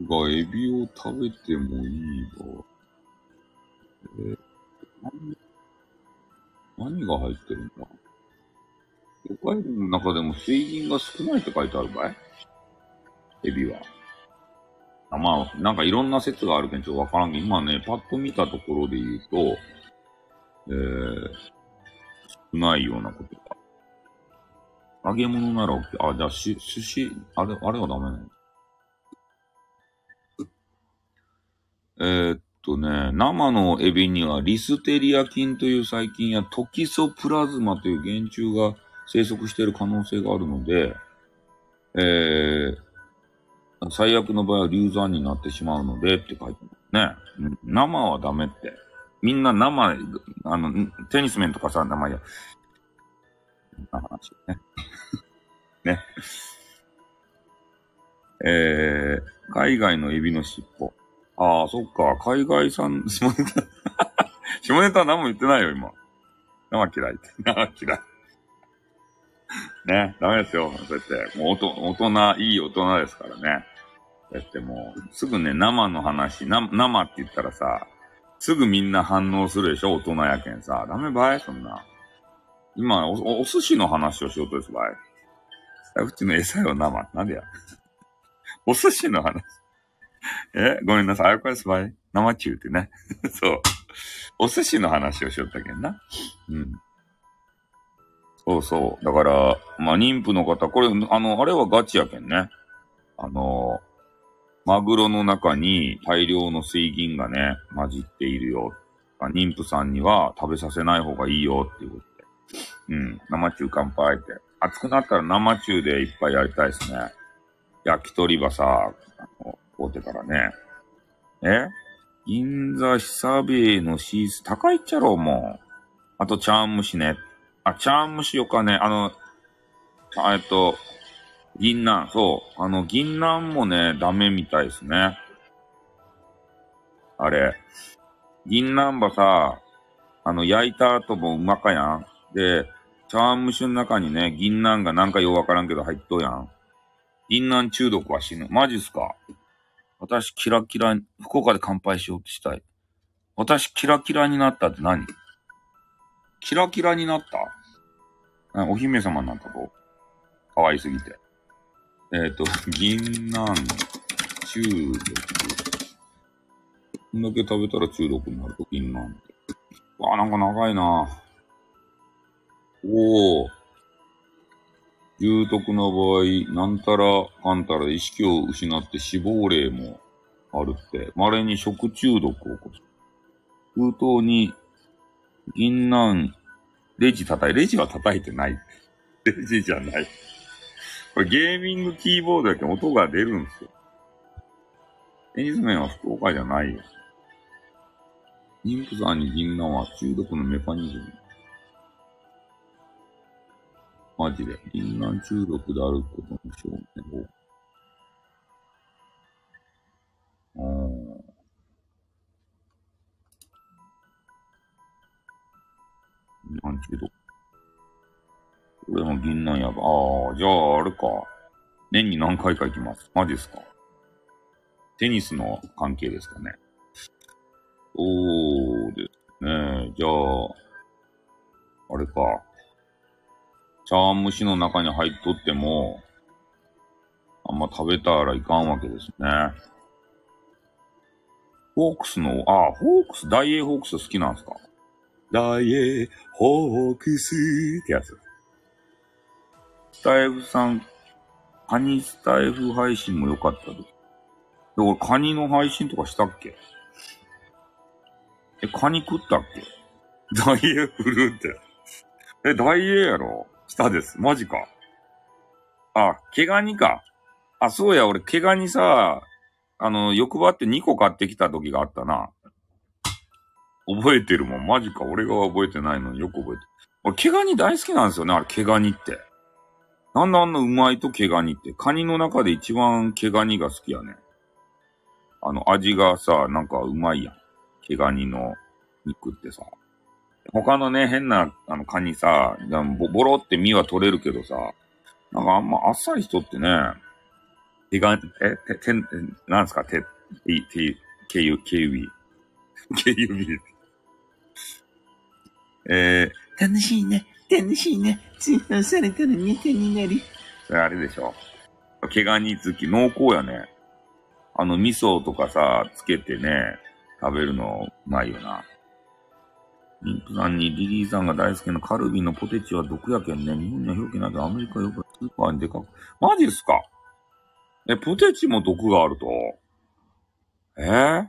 がエビを食べてもいいわ。えー、何何が入ってるんだ？魚介類の中でも水銀が少ないって書いてあるばい？エビは。まあ、なんかいろんな説があるけんちょっとわからんけど、今ね、パッと見たところで言うと、えー、少ないようなことが。揚げ物なら OK。あ、じゃあし、寿司、あれ、あれはダメなの？えー、っとね、生のエビにはリステリア菌という細菌やトキソプラズマという原虫が生息している可能性があるので、えー、最悪の場合は流産になってしまうのでって書いてますね。生はダメって。みんな生、あの、テニス面とかさ、生や。な話ね。ね。えー、海外のエビの尻尾。ああ、そっか。海外産、下ネタ 下ネタ何も言ってないよ、今。生嫌いって。生嫌い。ね、ダメですよ。そうやって。もう、大人、いい大人ですからね。そうやってもう、すぐね、生の話、生って言ったらさ、すぐみんな反応するでしょ大人やけんさ。ダメばいそんな。今お、お寿司の話をしようとですばい。うちの餌よ生。なんでや。お寿司の話。えごめんなさい。あやこですばい。生中ってね。そう。お寿司の話をしよったけんな。うん。そうそう。だから、まあ、妊婦の方、これ、あの、あれはガチやけんね。あの、マグロの中に大量の水銀がね、混じっているよ。妊婦さんには食べさせない方がいいよっていうことで。うん。生中乾杯って。熱くなったら生中でいっぱいやりたいですね。焼き鳥はさ、あの、こうてからね。え？銀座久兵のシース高いっちゃろ、もう。あと、茶碗蒸しね。あ、茶碗蒸しよかね。あの、あえっと、銀杏、そう。あの、銀杏もね、ダメみたいですね。あれ。銀杏ばさ、あの、焼いた後もうまかやん。で、茶碗蒸しの中にね、銀杏がなんかようわからんけど入っとうやん。銀杏中毒は死ぬ。マジっすか私キラキラ、福岡で乾杯しようとしたい。私キラキラになったって何？キラキラになった？お姫様になったと可愛すぎて。えっ、ー、と、銀杏中毒。こんだけ食べたら中毒になると銀杏って。わあ、なんか長いなおお。重篤な場合、なんたらかんたら意識を失って死亡例もあるって、稀に食中毒を起こす。封筒に銀杏、レジ叩い、レジは叩いてない。レジじゃない。これゲーミングキーボードやけん音が出るんですよ。テニス面は福岡じゃないよ。妊婦さんに銀杏は中毒のメカニズム。マジで。銀杏中毒であることの証明を。あー。銀杏中毒。これも銀杏やば。ああ、じゃあ、あれか。年に何回か行きます。マジですかテニスの関係ですかね。そうですね。じゃあ、あれか。茶碗蒸しの中に入っとっても、あんま食べたらいかんわけですね。ホークスの、あ、ホークス、ダイエーホークス好きなんですかダイエーホークスってやつ。スタイフさん、カニスタイフ配信も良かったです。で、俺カニの配信とかしたっけ？え、カニ食ったっけ？ダイエフルって。え、ダイエやろ？したです。マジか。あ、毛ガニか。あ、そうや、俺毛ガニさ、あの、欲張って2個買ってきた時があったな。覚えてるもん。マジか。俺が覚えてないのによく覚えてる。俺、毛ガニ大好きなんですよね。あれ、毛ガニって。なんであんなうまいと毛ガニって。カニの中で一番毛ガニが好きやね。あの、味がさ、なんかうまいやん。毛ガニの肉ってさ。他のね、変な、あの、カニさ、ボボロって身は取れるけどさ、なんかあんまあっさりしとってね、手が、え、て、て、なんすか、手、手、手、毛指、毛指。毛指。えー、楽しいね、楽しいね、通報されたらネタになる。それあれでしょ。毛ガニ好き、濃厚やね。あの、味噌とかさ、つけてね、食べるのうまいよな。妊婦さんにリリーさんが大好きなカルビのポテチは毒やけんね。日本には表記ないけど、アメリカよくスーパーにでかく。マジっすか？え、ポテチも毒があると？えー、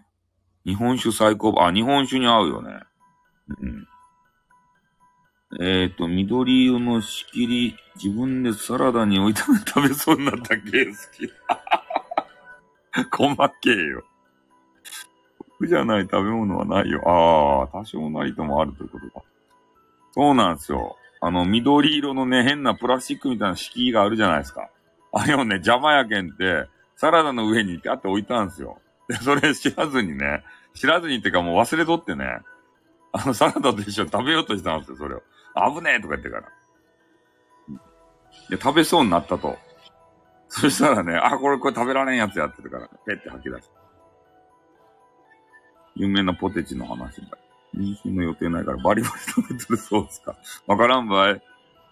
日本酒最高、あ、日本酒に合うよね。うん。えっ、ー、と、緑色の仕切り、自分でサラダに置いて食べそうになったケース好き。細けえよ。僕じゃない食べ物はないよ。ああ、多少なりともあるということか。そうなんですよ。あの、緑色のね、変なプラスチックみたいな敷居があるじゃないですか。あれをね、邪魔やけんって、サラダの上にピャって置いたんですよ。で、それ知らずにね、知らずにってかもう忘れとってね、あのサラダと一緒に食べようとしたんですよ、それを。危ねえとか言ってから。で、食べそうになったと。そしたらね、あ、これこれ食べられんやつやってるから、ペッて吐き出した。有名なポテチの話だ。妊娠の予定ないからバリバリ食べてるそうですか。わからんばい。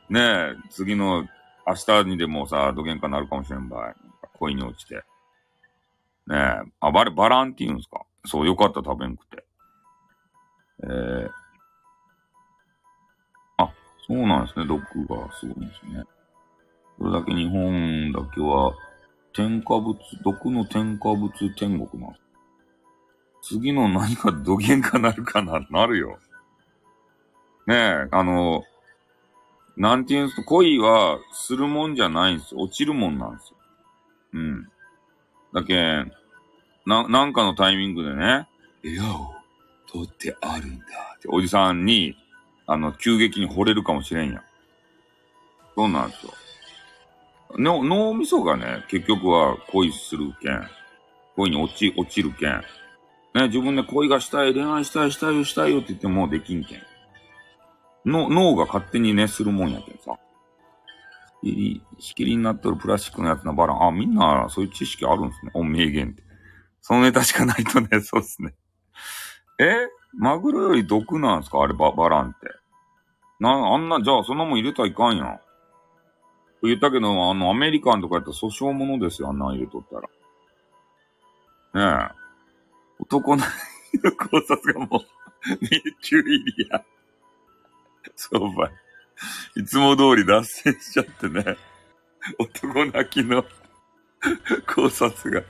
ねえ、次の明日にでもさ、どげんかなるかもしれんばい。恋に落ちて。ねえ、あ、バレ、バランって言うんですか？そう、よかった食べんくて。えー、そうなんですね、毒がすごいんですね。それだけ日本だけは、添加物、毒の添加物天国なんです。次の何か土下かなるかな、なるよ。ねえ、あの、なんていうんですか、恋はするもんじゃないんですよ。落ちるもんなんですよ。うん。だけな、なんかのタイミングでね、矢を取ってあるんだっておじさんに、あの、急激に惚れるかもしれんやん。そうなんですよ。の脳みそがね、結局は恋するけん。恋に落ち、落ちるけん。ね、自分で恋がしたい、恋愛したい、したいよ、したいよって言ってもできんけん。の、脳が勝手にね、するもんやけんさ。仕切り、仕切りになっとるプラスチックのやつのバラン。あ、みんなそういう知識あるんですね。お、名言って。そのネタしかないとね、そうっすね。え？マグロより毒なんすか？あれ、バ、バランって。な、あんな、じゃあそんなもん入れたらいかんやん。言ったけど、あの、アメリカンとかやったら訴訟ものですよ、あんなん入れとったら。ねえ。男の考察がもう、迷宮入りや。そうばい。いつも通り脱線しちゃってね。男泣きの考察が。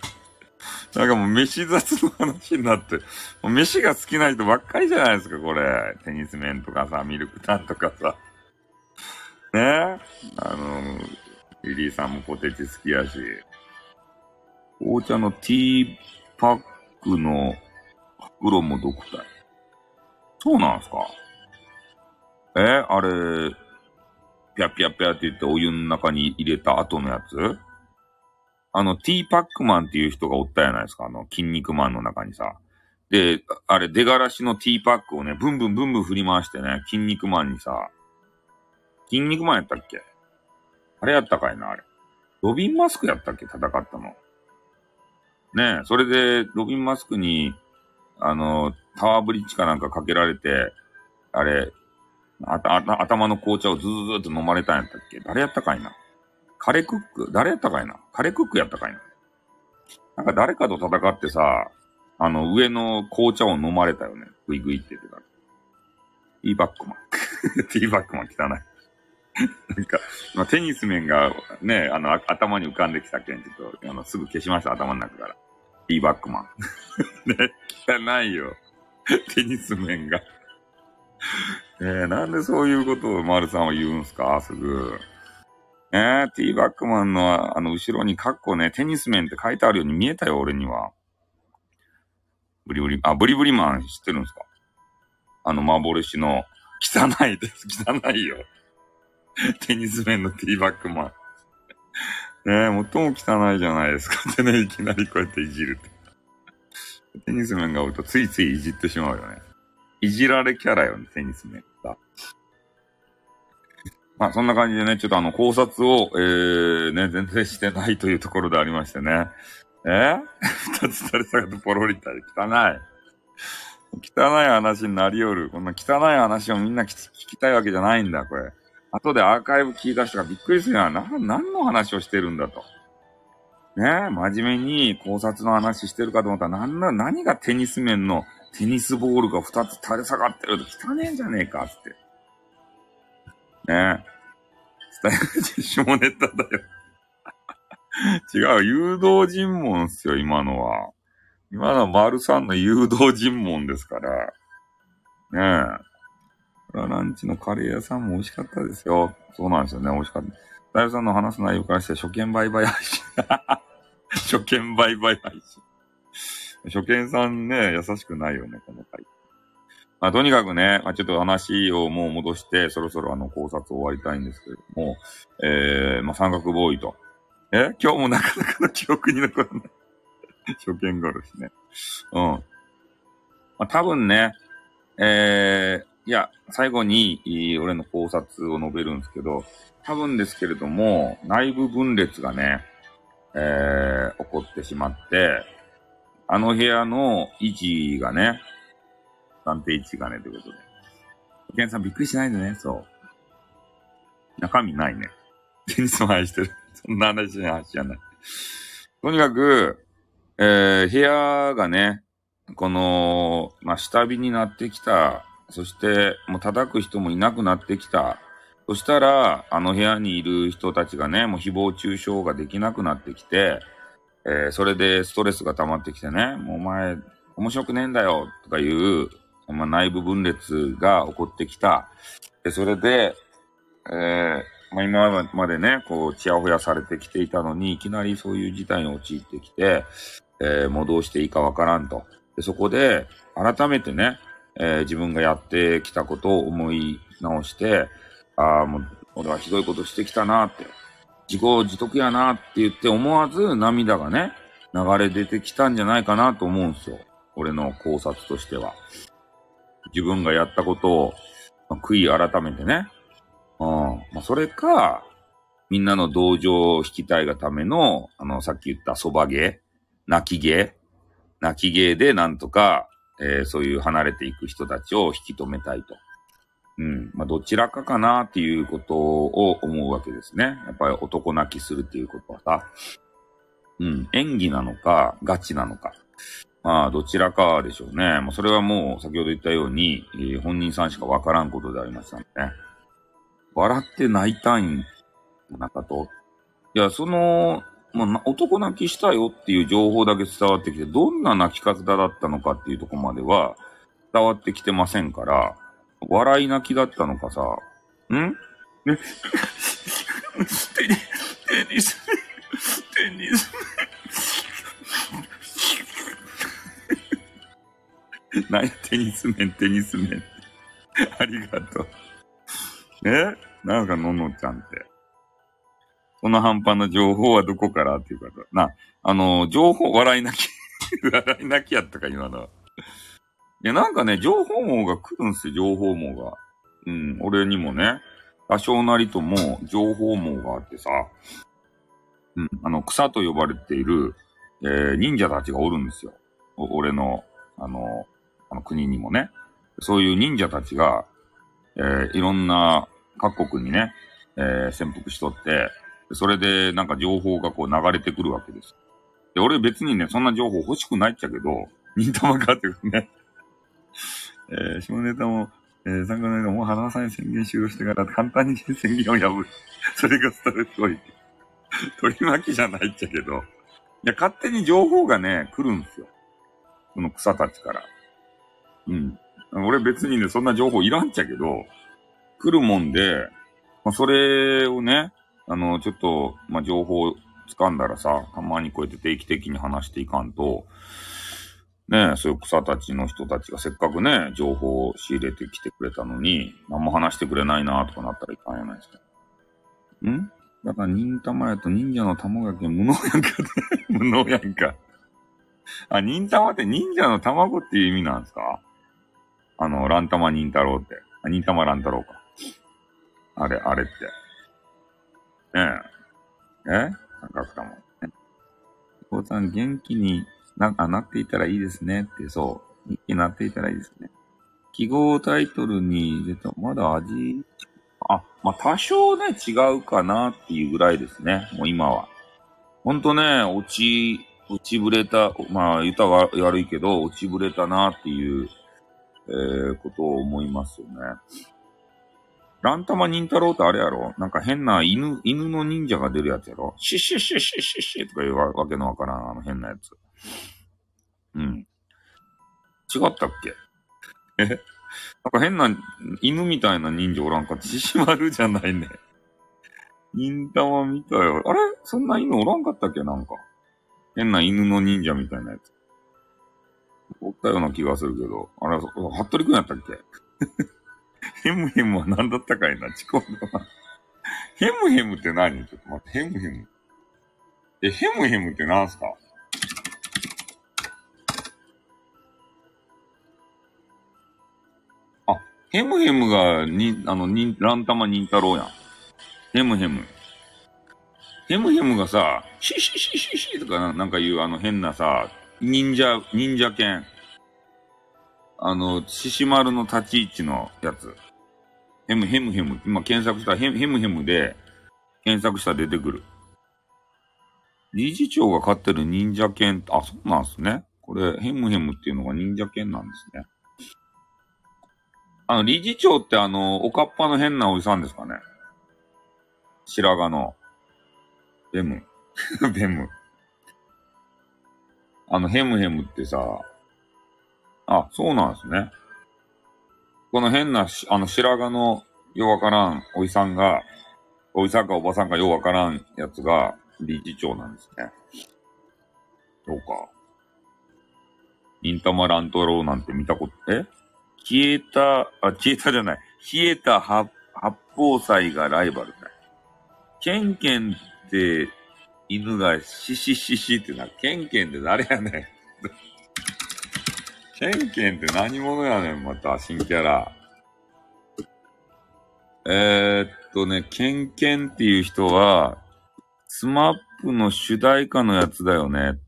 なんかもう飯雑の話になって、もう飯が好きな人ばっかりじゃないですか、これ。テニス面とかさ、ミルクタンとかさ。ね？あの、リリーさんもポテチ好きやし。紅茶のティーパックの袋も毒体。そうなんすか？えあれ、ぴゃぴゃぴゃって言ってお湯の中に入れた後のやつ？あの、ティーパックマンっていう人がおったやないですか。あの、筋肉マンの中にさ。で、あれ、出がらしのティーパックをね、ブンブンブンブン振り回してね、筋肉マンにさ、筋肉マンやったっけ？あれやったかいな、あれ。ロビンマスクやったっけ？戦ったの。ねえ、それで、ロビンマスクに、あの、タワーブリッジかなんかかけられて、あれ、あた、あた頭の紅茶をずーっと飲まれたんやったっけ？誰やったかいな？カレクック？誰やったかいな？カレクックやったかいな？なんか誰かと戦ってさ、あの、上の紅茶を飲まれたよね。グイグイって言ってた。ティーバックマン。ティーバックマン汚い。なんか、まあ、テニス面がね、あの、頭に浮かんできたけん、ちょっと、あの、すぐ消しました、頭の中から。ティーバックマン。ね、汚いよ。テニス面が。えー、なんでそういうことを丸さんは言うんすか？すぐ。えー、ティーバックマンのあの後ろにカッコね、テニス面って書いてあるように見えたよ、俺には。ブリブリ、あ、ブリブリマン知ってるんですか？あの幻の、汚いです、汚いよ。テニス面のティーバックマン。ねえ、最も汚いじゃないですかってね、いきなりこうやっていじるって。テニス面がおるとついついいじってしまうよね。いじられキャラよね、テニス面が。まあ、そんな感じでね、ちょっとあの、考察を、えー、ね、全然してないというところでありましてね。え？二つ垂れ下がってポロリったり、汚い。汚い話になりよる。こんな汚い話をみんな聞きたいわけじゃないんだ、これ。後でアーカイブ聞いた人がびっくりするよ。な、何の話をしてるんだと。ね？真面目に考察の話してるかと思ったら、なんな、何がテニス面のテニスボールが二つ垂れ下がってると汚ねえんじゃねえか、つって。ね伝え口下ネタだよ違う、誘導尋問っすよ、今のは。今のは丸さんの誘導尋問ですから。ねえ。ランチのカレー屋さんも美味しかったですよ。そうなんですよね、美味しかった。大夫さんの話す内容からして初見売買配信。初見売買配信。初見さんね、優しくないよね、この回。まあ、とにかくね、まあ、ちょっと話をもう戻して、そろそろあの考察を終わりたいんですけれども、えー、まあ、三角ボーイと。え？今日もなかなかの記憶に残らない。初見殺しね。うん。まあ、多分ね、えー、いや、最後に、俺の考察を述べるんですけど、多分ですけれども、内部分裂がね、えー、起こってしまって、あの部屋の位置がね、暫定位置がね、ということで。お客さんびっくりしないでね、そう。中身ないね。テニスも愛してる。そんな話じゃない。とにかく、えー、部屋がね、この、まあ、下火になってきた。そして、もう叩く人もいなくなってきた。そしたら、あの部屋にいる人たちがね、もう誹謗中傷ができなくなってきて、えー、それでストレスが溜まってきてね、もうお前、面白くねえんだよ、とかいう、まあ、内部分裂が起こってきた。で、それで、えー、まあ、今までね、こう、ちやほやされてきていたのに、いきなりそういう事態に陥ってきて、えー、もうどうしていいかわからんと。で、そこで、改めてね、えー、自分がやってきたことを思い直して、ああ、もう、俺はひどいことしてきたなって、自業自得やなって言って思わず涙がね、流れ出てきたんじゃないかなと思うんですよ。俺の考察としては。自分がやったことを、まあ、悔い改めてね。うん。まあ、それか、みんなの同情を引きたいがための、あの、さっき言ったそば芸、泣き芸、泣き芸でなんとか、えー、そういう離れていく人たちを引き止めたいと。うん。まあ、どちらかかなっていうことを思うわけですね。やっぱり男泣きするっていうことはさ、うん。演技なのか、ガチなのか。まあ、どちらかでしょうね。もうそれはもう先ほど言ったように、えー、本人さんしかわからんことでありましたね。笑って泣いたいんなかと。いや、その、まあ、男泣きしたよっていう情報だけ伝わってきて、どんな泣き方だったのかっていうとこまでは伝わってきてませんから、笑い泣きだったのかさ、ん？ね、テニス、テニス、テニス、何テニス面、テニス面。ありがとう。え？なんかののちゃんって。その半端な情報はどこからっていうかな、あの、情報、笑い泣き 笑い泣きやったか、今の。いや、なんかね、情報網が来るんすよ、情報網が。うん、俺にもね、多少なりとも情報網があってさ、うん、あの、草と呼ばれている、えー、忍者たちがおるんですよ。俺の、あの、あの国にもね。そういう忍者たちが、えー、いろんな各国にね、えー、潜伏しとって、それでなんか情報がこう流れてくるわけです。で、俺別にね、そんな情報欲しくないっちゃけど、忍たまかってね。えー、下ネタも、えー、参加の間もう花さんに宣言終了してから簡単に宣言を破る。それがストレス多い。取り巻きじゃないっちゃけど。いや、勝手に情報がね、来るんですよ。その草たちから。うん。俺別にね、そんな情報いらんちゃけど、来るもんで、まあ、それをね、あの、ちょっと、まあ、情報掴んだらさ、たまにこうやって定期的に話していかんと、ねそういう草たちの人たちがせっかくね、情報を仕入れてきてくれたのに、何も話してくれないなとかなったらいかんやないですか。ん？だから、忍たまやと忍者の卵やけん無能やんか 無能やんか。あ、忍たまって忍者の卵っていう意味なんですか？あの、ランタマ忍太郎って。あ、忍たまラン太郎か。あれ、あれって。ねえ。え？三角だもん。お父さん元気にな、あ、なっていたらいいですねって、そう。元気になっていたらいいですね。記号タイトルに出た、まだ味、あ、まあ、多少ね、違うかなっていうぐらいですね。もう今は。ほんとね、落ち、落ちぶれた、まあ、言ったは悪いけど、落ちぶれたなっていう、えー、ことを思いますよね。ランタマ忍太郎ってあれやろ？なんか変な犬、犬の忍者が出るやつやろ？シッシッシッシッシッシッとかいうわけのわからん、あの変なやつ。うん。違ったっけ？え？なんか変な犬みたいな忍者おらんか？獅子丸じゃないね。忍たま見たよ。あれ？そんな犬おらんかったっけ？なんか。変な犬の忍者みたいなやつ。おったような気がするけど。あれ、服部くんやったっけ？ヘムヘムは何だったかいな、チコンだな。ヘムヘムって何？ちょっと待って、ヘムヘム。え、ヘムヘムって何すか？あ、ヘムヘムが、に、あの、に、ランタマ忍太郎やん。ヘムヘム。ヘムヘムがさ、シシシシシとかなんか言うあの変なさ、忍者、忍者犬。あの、獅子丸の立ち位置のやつ。ヘムヘムヘム。今検索したヘムヘムヘムで検索したら出てくる。理事長が飼ってる忍者犬、あ、そうなんですね。これ、ヘムヘムっていうのが忍者犬なんですね。あの、理事長ってあの、おかっぱの変なおじさんですかね。白髪の。ベム。ベム。あの、ヘムヘムってさ、あ、そうなんですね。この変なあの、白髪のようわからんおじさんが、おじさんかおばさんかようわからんやつが理事長なんですね。そうか。忍たま乱太郎なんて見たこと、え？消えた、あ、消えたじゃない。消えた八八宝菜がライバルだ。ケンケンって犬がシシシシってな、ケンケンって誰やねん。ケンケンって何者やねん、また、新キャラ。えー、っとね、ケンケンっていう人は、スマップの主題歌のやつだよね。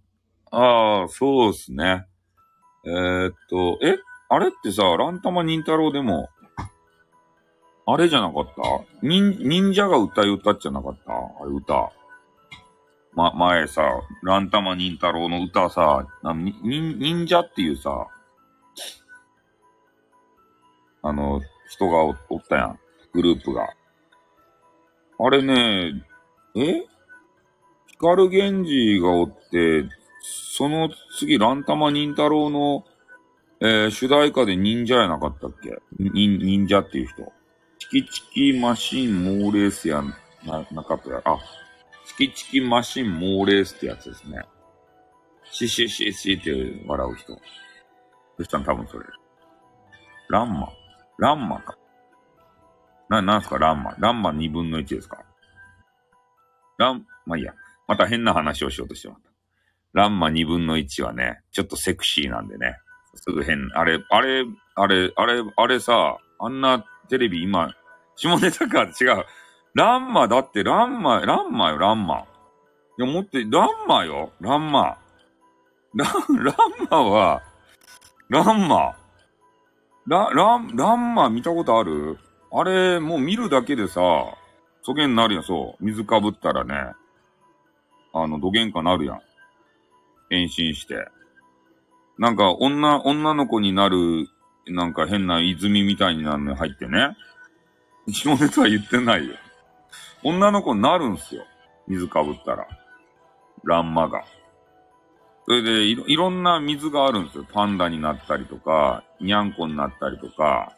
ああ、そうっすね。えー、っと、えあれってさ、ランタマ忍太郎でも、あれじゃなかった？忍、忍者が歌い歌っちゃなかった？あれ歌。ま、前さ、ランタマ忍太郎の歌さ、忍、忍者っていうさ、あの、人がおおったやん。グループが。あれね、え？光源氏がおって、その次、ランタマ忍太郎の、えー、主題歌で忍者やなかったっけ？忍、忍者っていう人。チキチキマシンモーレースやな、なかったや。あ、チキチキマシンモーレースってやつですね。シシシシって笑う人。そしたら多分それ。ランマ。ランマか。な、なんすか、ランマ。ランマ2分の1ですか？ラン、まあ、いいや。また変な話をしようとしてまった。ランマ2分の1はね、ちょっとセクシーなんでね。すぐ変、あれ、あれ、あれ、あれ、あれさ、あんなテレビ今、下ネタか違う。ランマだってランマ、ランマよ、ランマ。いや、もって、ランマよ、ランマ。ラン、ランマは、ランマ。ラ、ラン、ランマ見たことある？あれ、もう見るだけでさ、そげんなるやん、そう。水かぶったらね、あの、どげんかなるやん。変身して。なんか、女、女の子になる、なんか変な泉みたいになるの入ってね。下ネタは言ってないよ。女の子になるんすよ。水かぶったら。ランマが。それでいろ、いろんな水があるんですよ。パンダになったりとか、ニャンコになったりとか。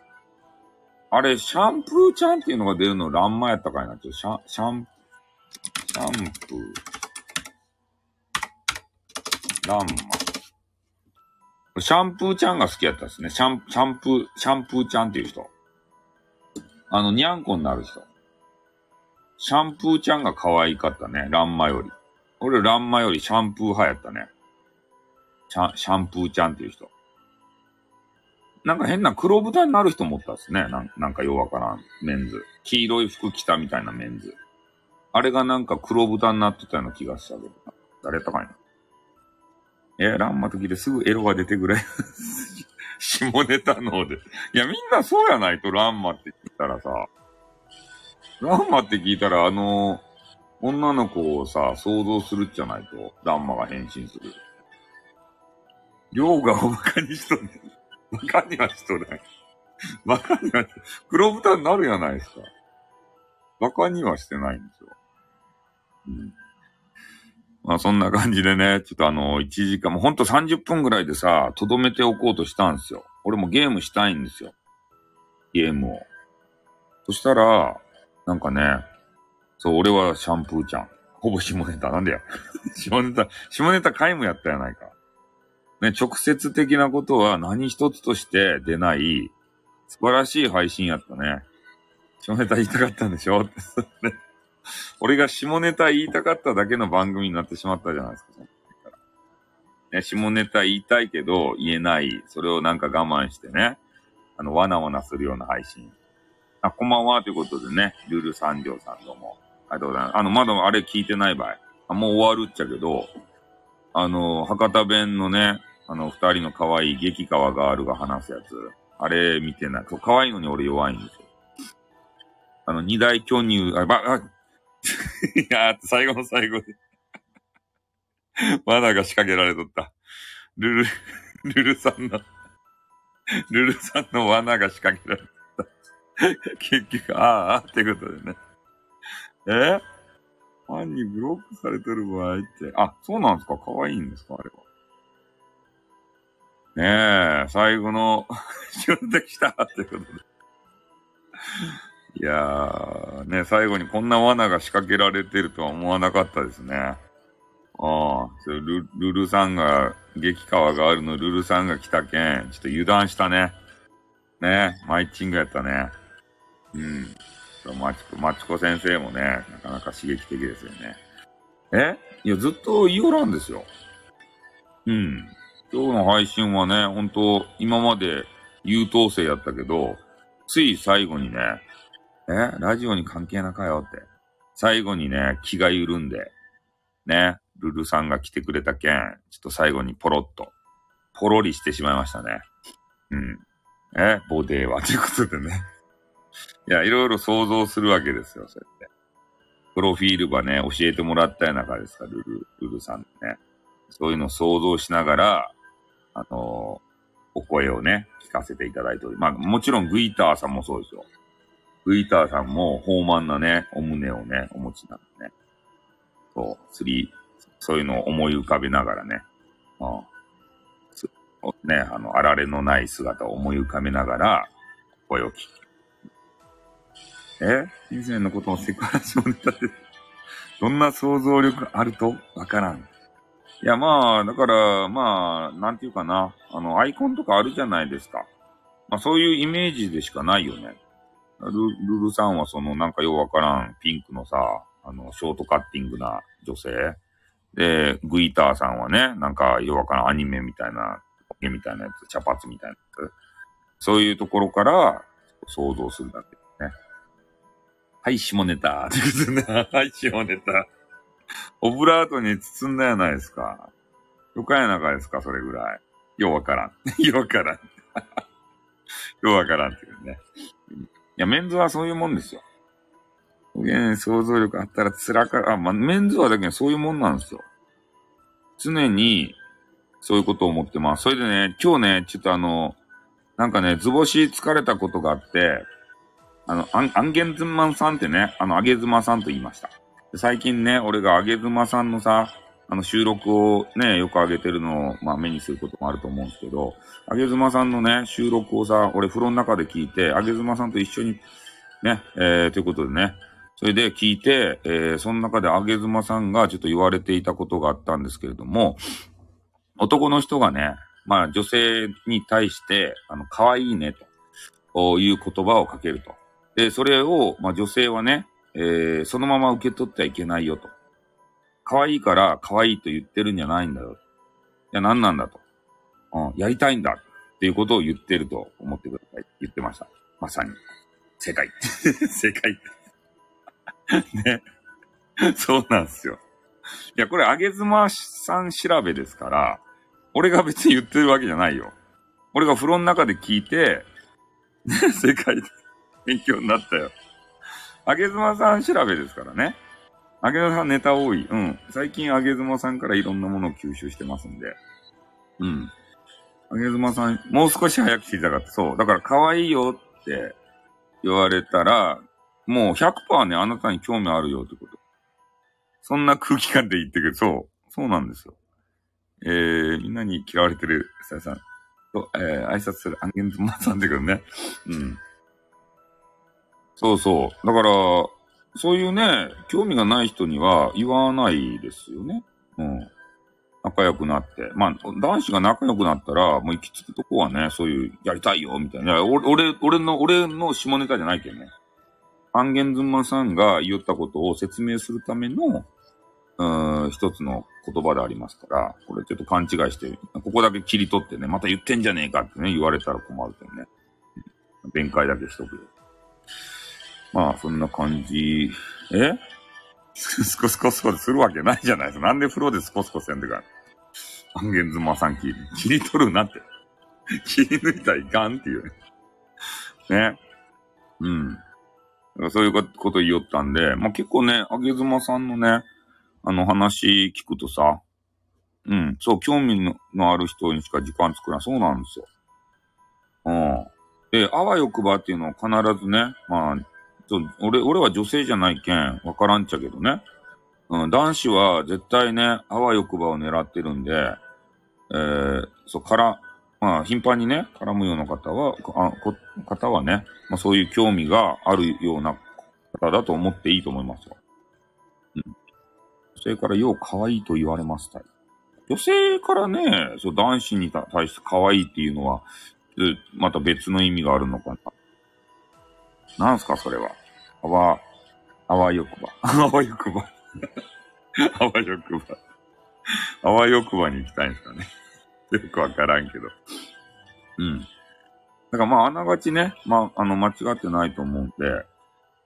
あれ、シャンプーちゃんっていうのが出るのランマやったかいな。ちょ、シャ、シャン、シャンプー。ランマ。シャンプーちゃんが好きやったですね。シャン、シャンプー、シャンプーちゃんっていう人。あの、ニャンコになる人。シャンプーちゃんが可愛かったね。ランマより。俺、ランマよりシャンプー派やったね。シャシャンプーちゃんっていう人。なんか変な黒豚になる人もったっすね。なんなんかようわからん。メンズ。黄色い服着たみたいなメンズ。あれがなんか黒豚になってたような気がしたけど。誰やったかいな。え、ランマと聞いてすぐエロが出てくれ。下ネタので。いや、みんなそうやないと、ランマって聞いたらさ。ランマって聞いたら、あの、女の子をさ、想像するじゃないと、ランマが変身する。量がおバカにしとる。バカにはしとる。バカにはし、黒豚になるやないですか。バカにはしてないんですよ。うん。まあそんな感じでね、ちょっとあの、1時間、もうほんと30分ぐらいでさ、とどめておこうとしたんですよ。俺もゲームしたいんですよ。ゲームを。そしたら、なんかね、そう、俺はシャンプーちゃん。ほぼ下ネタ。なんでや。下ネタ、下ネタ皆無やったやないか。ね、直接的なことは何一つとして出ない素晴らしい配信やったね。下ネタ言いたかったんでしょ？俺が下ネタ言いたかっただけの番組になってしまったじゃないですか。ね、下ネタ言いたいけど言えない。それをなんか我慢してね。あの、わなわなするような配信。あ、こんばんはということでね、ルル三条さんどうも。ありがとうございます。あの、まだあれ聞いてない場合。あもう終わるっちゃけど、あの、博多弁のね、あの、二人の可愛い激川ガールが話すやつ。あれ見てない。そう、可愛いのに俺弱いんですよ。あの、二大巨乳、あ、ば、あ、い や、最後の最後で罠が仕掛けられとった。ルル、ルルさんの、ルルさんの罠が仕掛けられた。結局、ああ、ってことでね。え？ファンにブロックされてる場合って。あ、そうなんですか？可愛いんですか？あれは。ねえ、最後の 瞬できたってことで。いやー、ね、最後にこんな罠が仕掛けられてるとは思わなかったですね。ああ、ルルルさんが、激川があるのルルさんが来たけん、ちょっと油断したね。ね、マイチングやったね。うん。マチコ、マチコ先生もね、なかなか刺激的ですよね。え？いや、ずっと言おらんですよ。うん。今日の配信はね、本当今まで優等生やったけど、つい最後にね、え？ラジオに関係なかよって。最後にね、気が緩んで、ね、ルルさんが来てくれたけん、ちょっと最後にポロッと、ポロリしてしまいましたね。うん。え？ボデーは？ということでね。いや、いろいろ想像するわけですよ、そうやって。プロフィールはね、教えてもらったような感じですか、ルル、ルルさんね。そういうのを想像しながら、あのお声をね、聞かせていただいており、まあ、もちろんグイターさんもそうですよ。グイターさんも豊満なね、お胸をね、お持ちなんでね。そう、釣り、そういうのを思い浮かべながらね。うん。ね、あの、あられのない姿を思い浮かべながら、声を聞く。え？以前のことをセクハラ少ネタで、どんな想像力あると？わからん。いや、まあ、だから、まあ、なんていうかな。あの、アイコンとかあるじゃないですか。まあ、そういうイメージでしかないよね。ルルルさんはその、なんかようわからん、ピンクのさ、あの、ショートカッティングな女性。で、グイターさんはね、なんかようわからんアニメみたいな、ゲみたいなやつ、茶髪みたいなやつ。そういうところから想像するんだけね。はい、下ネタ。はい、下ネタ。オブラートに包んだやないですか。よかやなかですか、それぐらい。ようわからん。ようわからん。ようわからんっていうね。いや、メンズはそういうもんですよ。想像力あったら辛か、あ、ま、メンズはだけどそういうもんなんですよ。常に、そういうことを思ってます。それでね、今日ね、ちょっとあの、なんかね、図星疲れたことがあって、あの、アンアンゲンズマンさんってね、あの、あげずまさんと言いました。最近ね、俺があげずまさんのさ、あの、収録をね、よく上げてるのを、まあ、目にすることもあると思うんですけど、あげずまさんのね、収録をさ、俺風呂の中で聞いて、あげずまさんと一緒に、ね、えー、ということでね、それで聞いて、えー、その中であげずまさんがちょっと言われていたことがあったんですけれども、男の人がね、まあ女性に対して、あの、可愛いね、という言葉をかけると。で、それを、まあ女性はね、えー、そのまま受け取ってはいけないよと。可愛いから可愛いと言ってるんじゃないんだよ。いや、何なんだと。うん、やりたいんだっていうことを言ってると思ってください。言ってました。まさに。正解。正解。ね。そうなんですよ。いや、これ、あげずまさん調べですから、俺が別に言ってるわけじゃないよ。俺が風呂の中で聞いて、ね、世界で勉強になったよ。あげずまさん調べですからね。あげずまさんネタ多い。うん。最近あげずまさんからいろんなものを吸収してますんで。うん。あげずまさん、もう少し早く知りたかった。そう。だから可愛いよって言われたら、もう100%ね、あなたに興味あるよってこと。そんな空気感で言ってくる。そう。そうなんですよ。えー、みんなに嫌われてる、さやさんと、えー、挨拶するアンゲンズマさんだけどね。うん。そうそう。だから、そういうね、興味がない人には言わないですよね。うん。仲良くなって。まあ、男子が仲良くなったら、もう行き着くとこはね、そういう、やりたいよ、みたいな。俺、俺の、俺の下ネタじゃないけどね。アンゲンズマさんが言ったことを説明するための、うん、一つの言葉でありますから、これちょっと勘違いして、ここだけ切り取ってね、また言ってんじゃねえかってね、言われたら困るけどね。弁解だけしとくよ。まあ、そんな感じ。え？スコスコスコするわけないじゃないですか。なんで風呂でスコスコせんでか。アンゲンズマさん切り、切り取るなって。切り抜いたらいかんっていうね。うん。そういうこと言いよったんで、まあ、結構ね、あげずまさんのね、あの話聞くとさ、うん、そう、興味のある人にしか時間作らん。そうなんですよ。うん。で、あわよくばっていうのは必ずね、まあ、俺、俺は女性じゃないけん、わからんちゃけどね。うん、男子は絶対ね、あわよくばを狙ってるんで、えー、そう、から、まあ、頻繁にね、絡むような方は、あこ方はね、まあそういう興味があるような方だと思っていいと思いますよ。うん。女性からよう可愛いと言われました。女性からね、そう男子に対して可愛いっていうのは、また別の意味があるのかな。なんすか、それは。あわ、あわよくば。あわよくば。あわよくば。あわよくばに行きたいんですかね。よくわからんけど。うん。だからまあ、あながちね、まあ、あの、間違ってないと思うんで、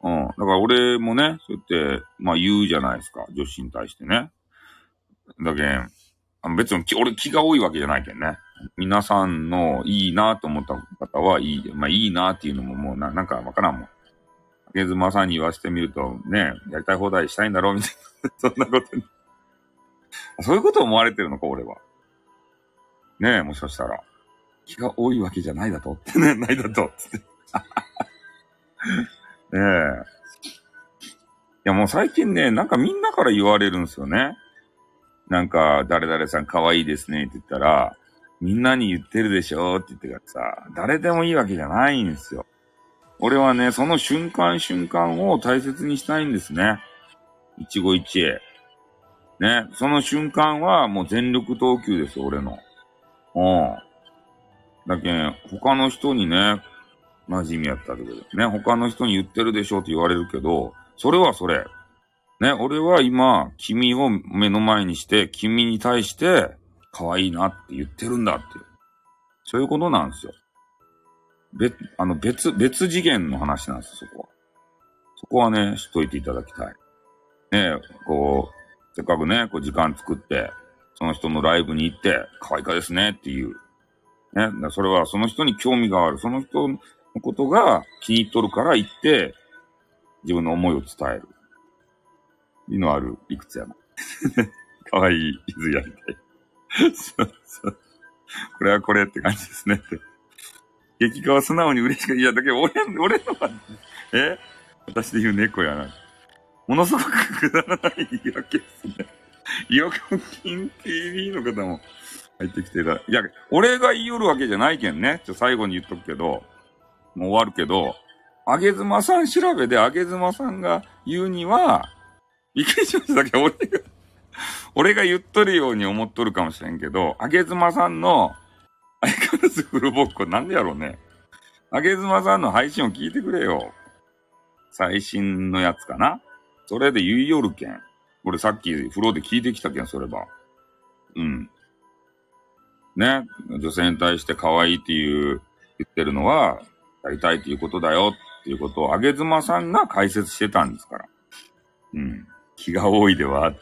うん。だから俺もね、そうやって、まあ言うじゃないですか。女子に対してね。だけん、あの別に俺気が多いわけじゃないけんね。皆さんのいいなと思った方はいい。まあいいなっていうのももうな、なんかわからんもん。竹妻さんに言わせてみると、ね、やりたい放題したいんだろうみたいな。そんなことに。そういうこと思われてるのか、俺は。ねえ、もしかしたら。気が多いわけじゃないだと。ってね、ないだと。つって。ねえ。いや、もう最近ね、なんかみんなから言われるんですよね。なんか、誰々さん可愛いですねって言ったら、みんなに言ってるでしょって言ってからさ、誰でもいいわけじゃないんですよ。俺はね、その瞬間瞬間を大切にしたいんですね。一期一会。ね、その瞬間はもう全力投球ですよ、俺の。うん。だけん、他の人にね、馴染みやったってことでね、他の人に言ってるでしょって言われるけど、それはそれ。ね、俺は今、君を目の前にして、君に対して、可愛いなって言ってるんだっていう。そういうことなんですよ。別、あの、別、別次元の話なんですよ、そこは。そこはね、しといていただきたい。ねこう、せっかくね、こう時間作って、その人のライブに行って、可愛いかですねっていう。ね、それはその人に興味がある。その人のことが気に入っとるから行って、自分の思いを伝える。いのあるいくつやな。かわいい伊豆やりたい。そうそう。これはこれって感じですね。激化は素直に嬉しく、いや、だけど俺、俺のは、え？私で言う猫やな。ものすごくくだらない言い訳ですね。よく金 TV の方も入ってきてた。いや、俺が言いよるわけじゃないけんね。ちょ、最後に言っとくけど、もう終わるけど、あげずまさん調べであげずまさんが言うには、びっくりしましたけど、俺が、俺が言っとるように思っとるかもしれんけど、あげずまさんの、相変わらずフルボッコなんでやろうね。あげずまさんの配信を聞いてくれよ。最新のやつかなそれで言いよるけん。俺さっき風呂で聞いてきたけん、それば。うん。ね。女性に対して可愛いっていう、言ってるのは、やりたいっていうことだよっていうことを、あげずまさんが解説してたんですから。うん。気が多いではって。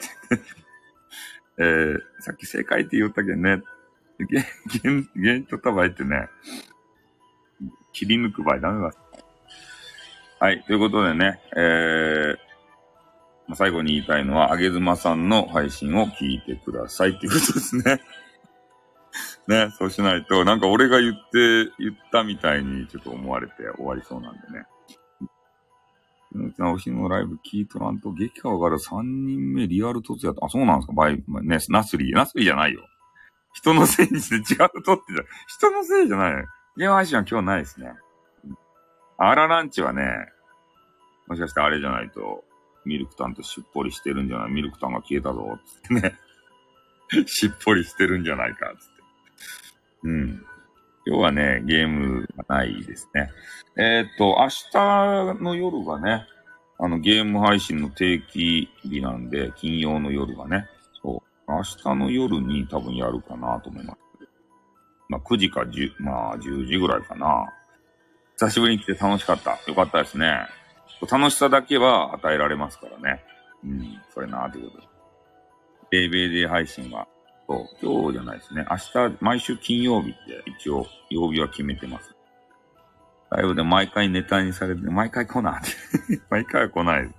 えー、さっき正解って言ったけんね。げ、げげんとたばいってね、切り抜く場合ダメだ。はい。ということでね、えー、ま、最後に言いたいのは、あげずまさんの配信を聞いてくださいっていうことですね。ね、そうしないと、なんか俺が言って、言ったみたいにちょっと思われて終わりそうなんでね。うちのライブ聞いとらんと、激化わかる3人目リアル突やと。あ、そうなんですかバイ、ね、ナスリー。ナスリーじゃないよ。人のせいにして違うとって、人のせいじゃない。ゲーム配信は今日ないですね。アラランチはね、もしかしてあれじゃないと、ミルクタンとしっぽりしてるんじゃないミルクタンが消えたぞ、つってね。しっぽりしてるんじゃないか、つって。うん。今日はね、ゲームがないですね。えー、っと、明日の夜がね、あの、ゲーム配信の定期日なんで、金曜の夜がね、そう、明日の夜に多分やるかなと思います。まあ、9時か10、まあ、10時ぐらいかな。久しぶりに来て楽しかった。よかったですね。楽しさだけは与えられますからね。うん、それなーってことで。デイベイデー配信はそう、今日じゃないですね。明日、毎週金曜日って一応曜日は決めてます。ライブで毎回ネタにされて、毎回来ない。毎回来ない。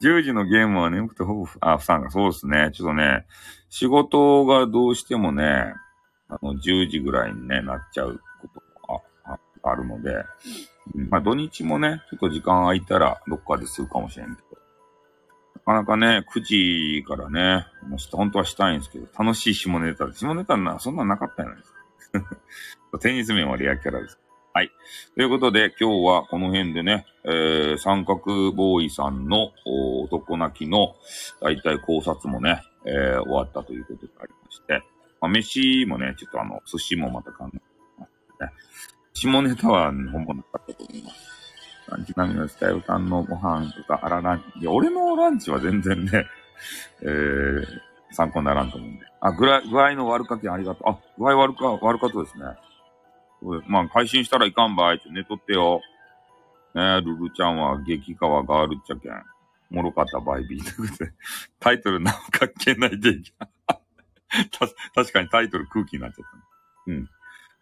10時のゲームは眠くてほぼ、あ、不参加。そうですね。ちょっとね、仕事がどうしてもね、あの、10時ぐらいにね、なっちゃうことがあるので、まあ土日もね、ちょっと時間空いたらどっかでするかもしれんけど、かなかね、9時からね、もう本当はしたいんですけど、楽しい下ネタで。下ネタな、そんなんなかったじゃないですか。テニス面はレアキャラです。はい。ということで、今日はこの辺でね、えー、三角ボーイさんの男泣きの大体考察もね、えー、終わったということがありまして、まあ、飯もね、ちょっとあの、寿司もまた考えてますね。下ネタは本物なかったと思います。ランチ並みのスタイル感のご飯とか、あらランチ。いや、俺のランチは全然ね、えー、参考にならんと思うんで。あ、具合、具合の悪かけんありがとう。あ、具合悪か、悪かったですね。まあ、配信したらいかんばいって寝とってよ。ねルルちゃんは激川ガールっちゃけん。もろかったバイビー。ということで、タイトルなんかけないでいき た。確かにタイトル空気になっちゃった、うん。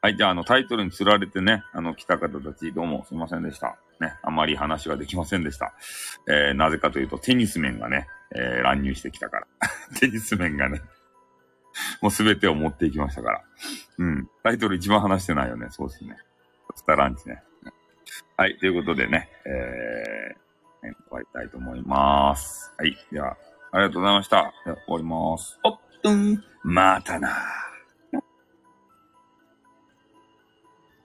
はい、じゃあ、あの、タイトルに釣られてね、あの、来た方たち、どうもすいませんでした。ね、あまり話ができませんでした。えー、なぜかというと、テニス面がね、えー、乱入してきたから。テニス面がね、もうすべてを持っていきましたから。うん。タイトル一番話してないよね。そうですね。スタランチね。はい、ということでね、えー、終わりたいと思います。はい、では、ありがとうございました。終わります。おっとん、またな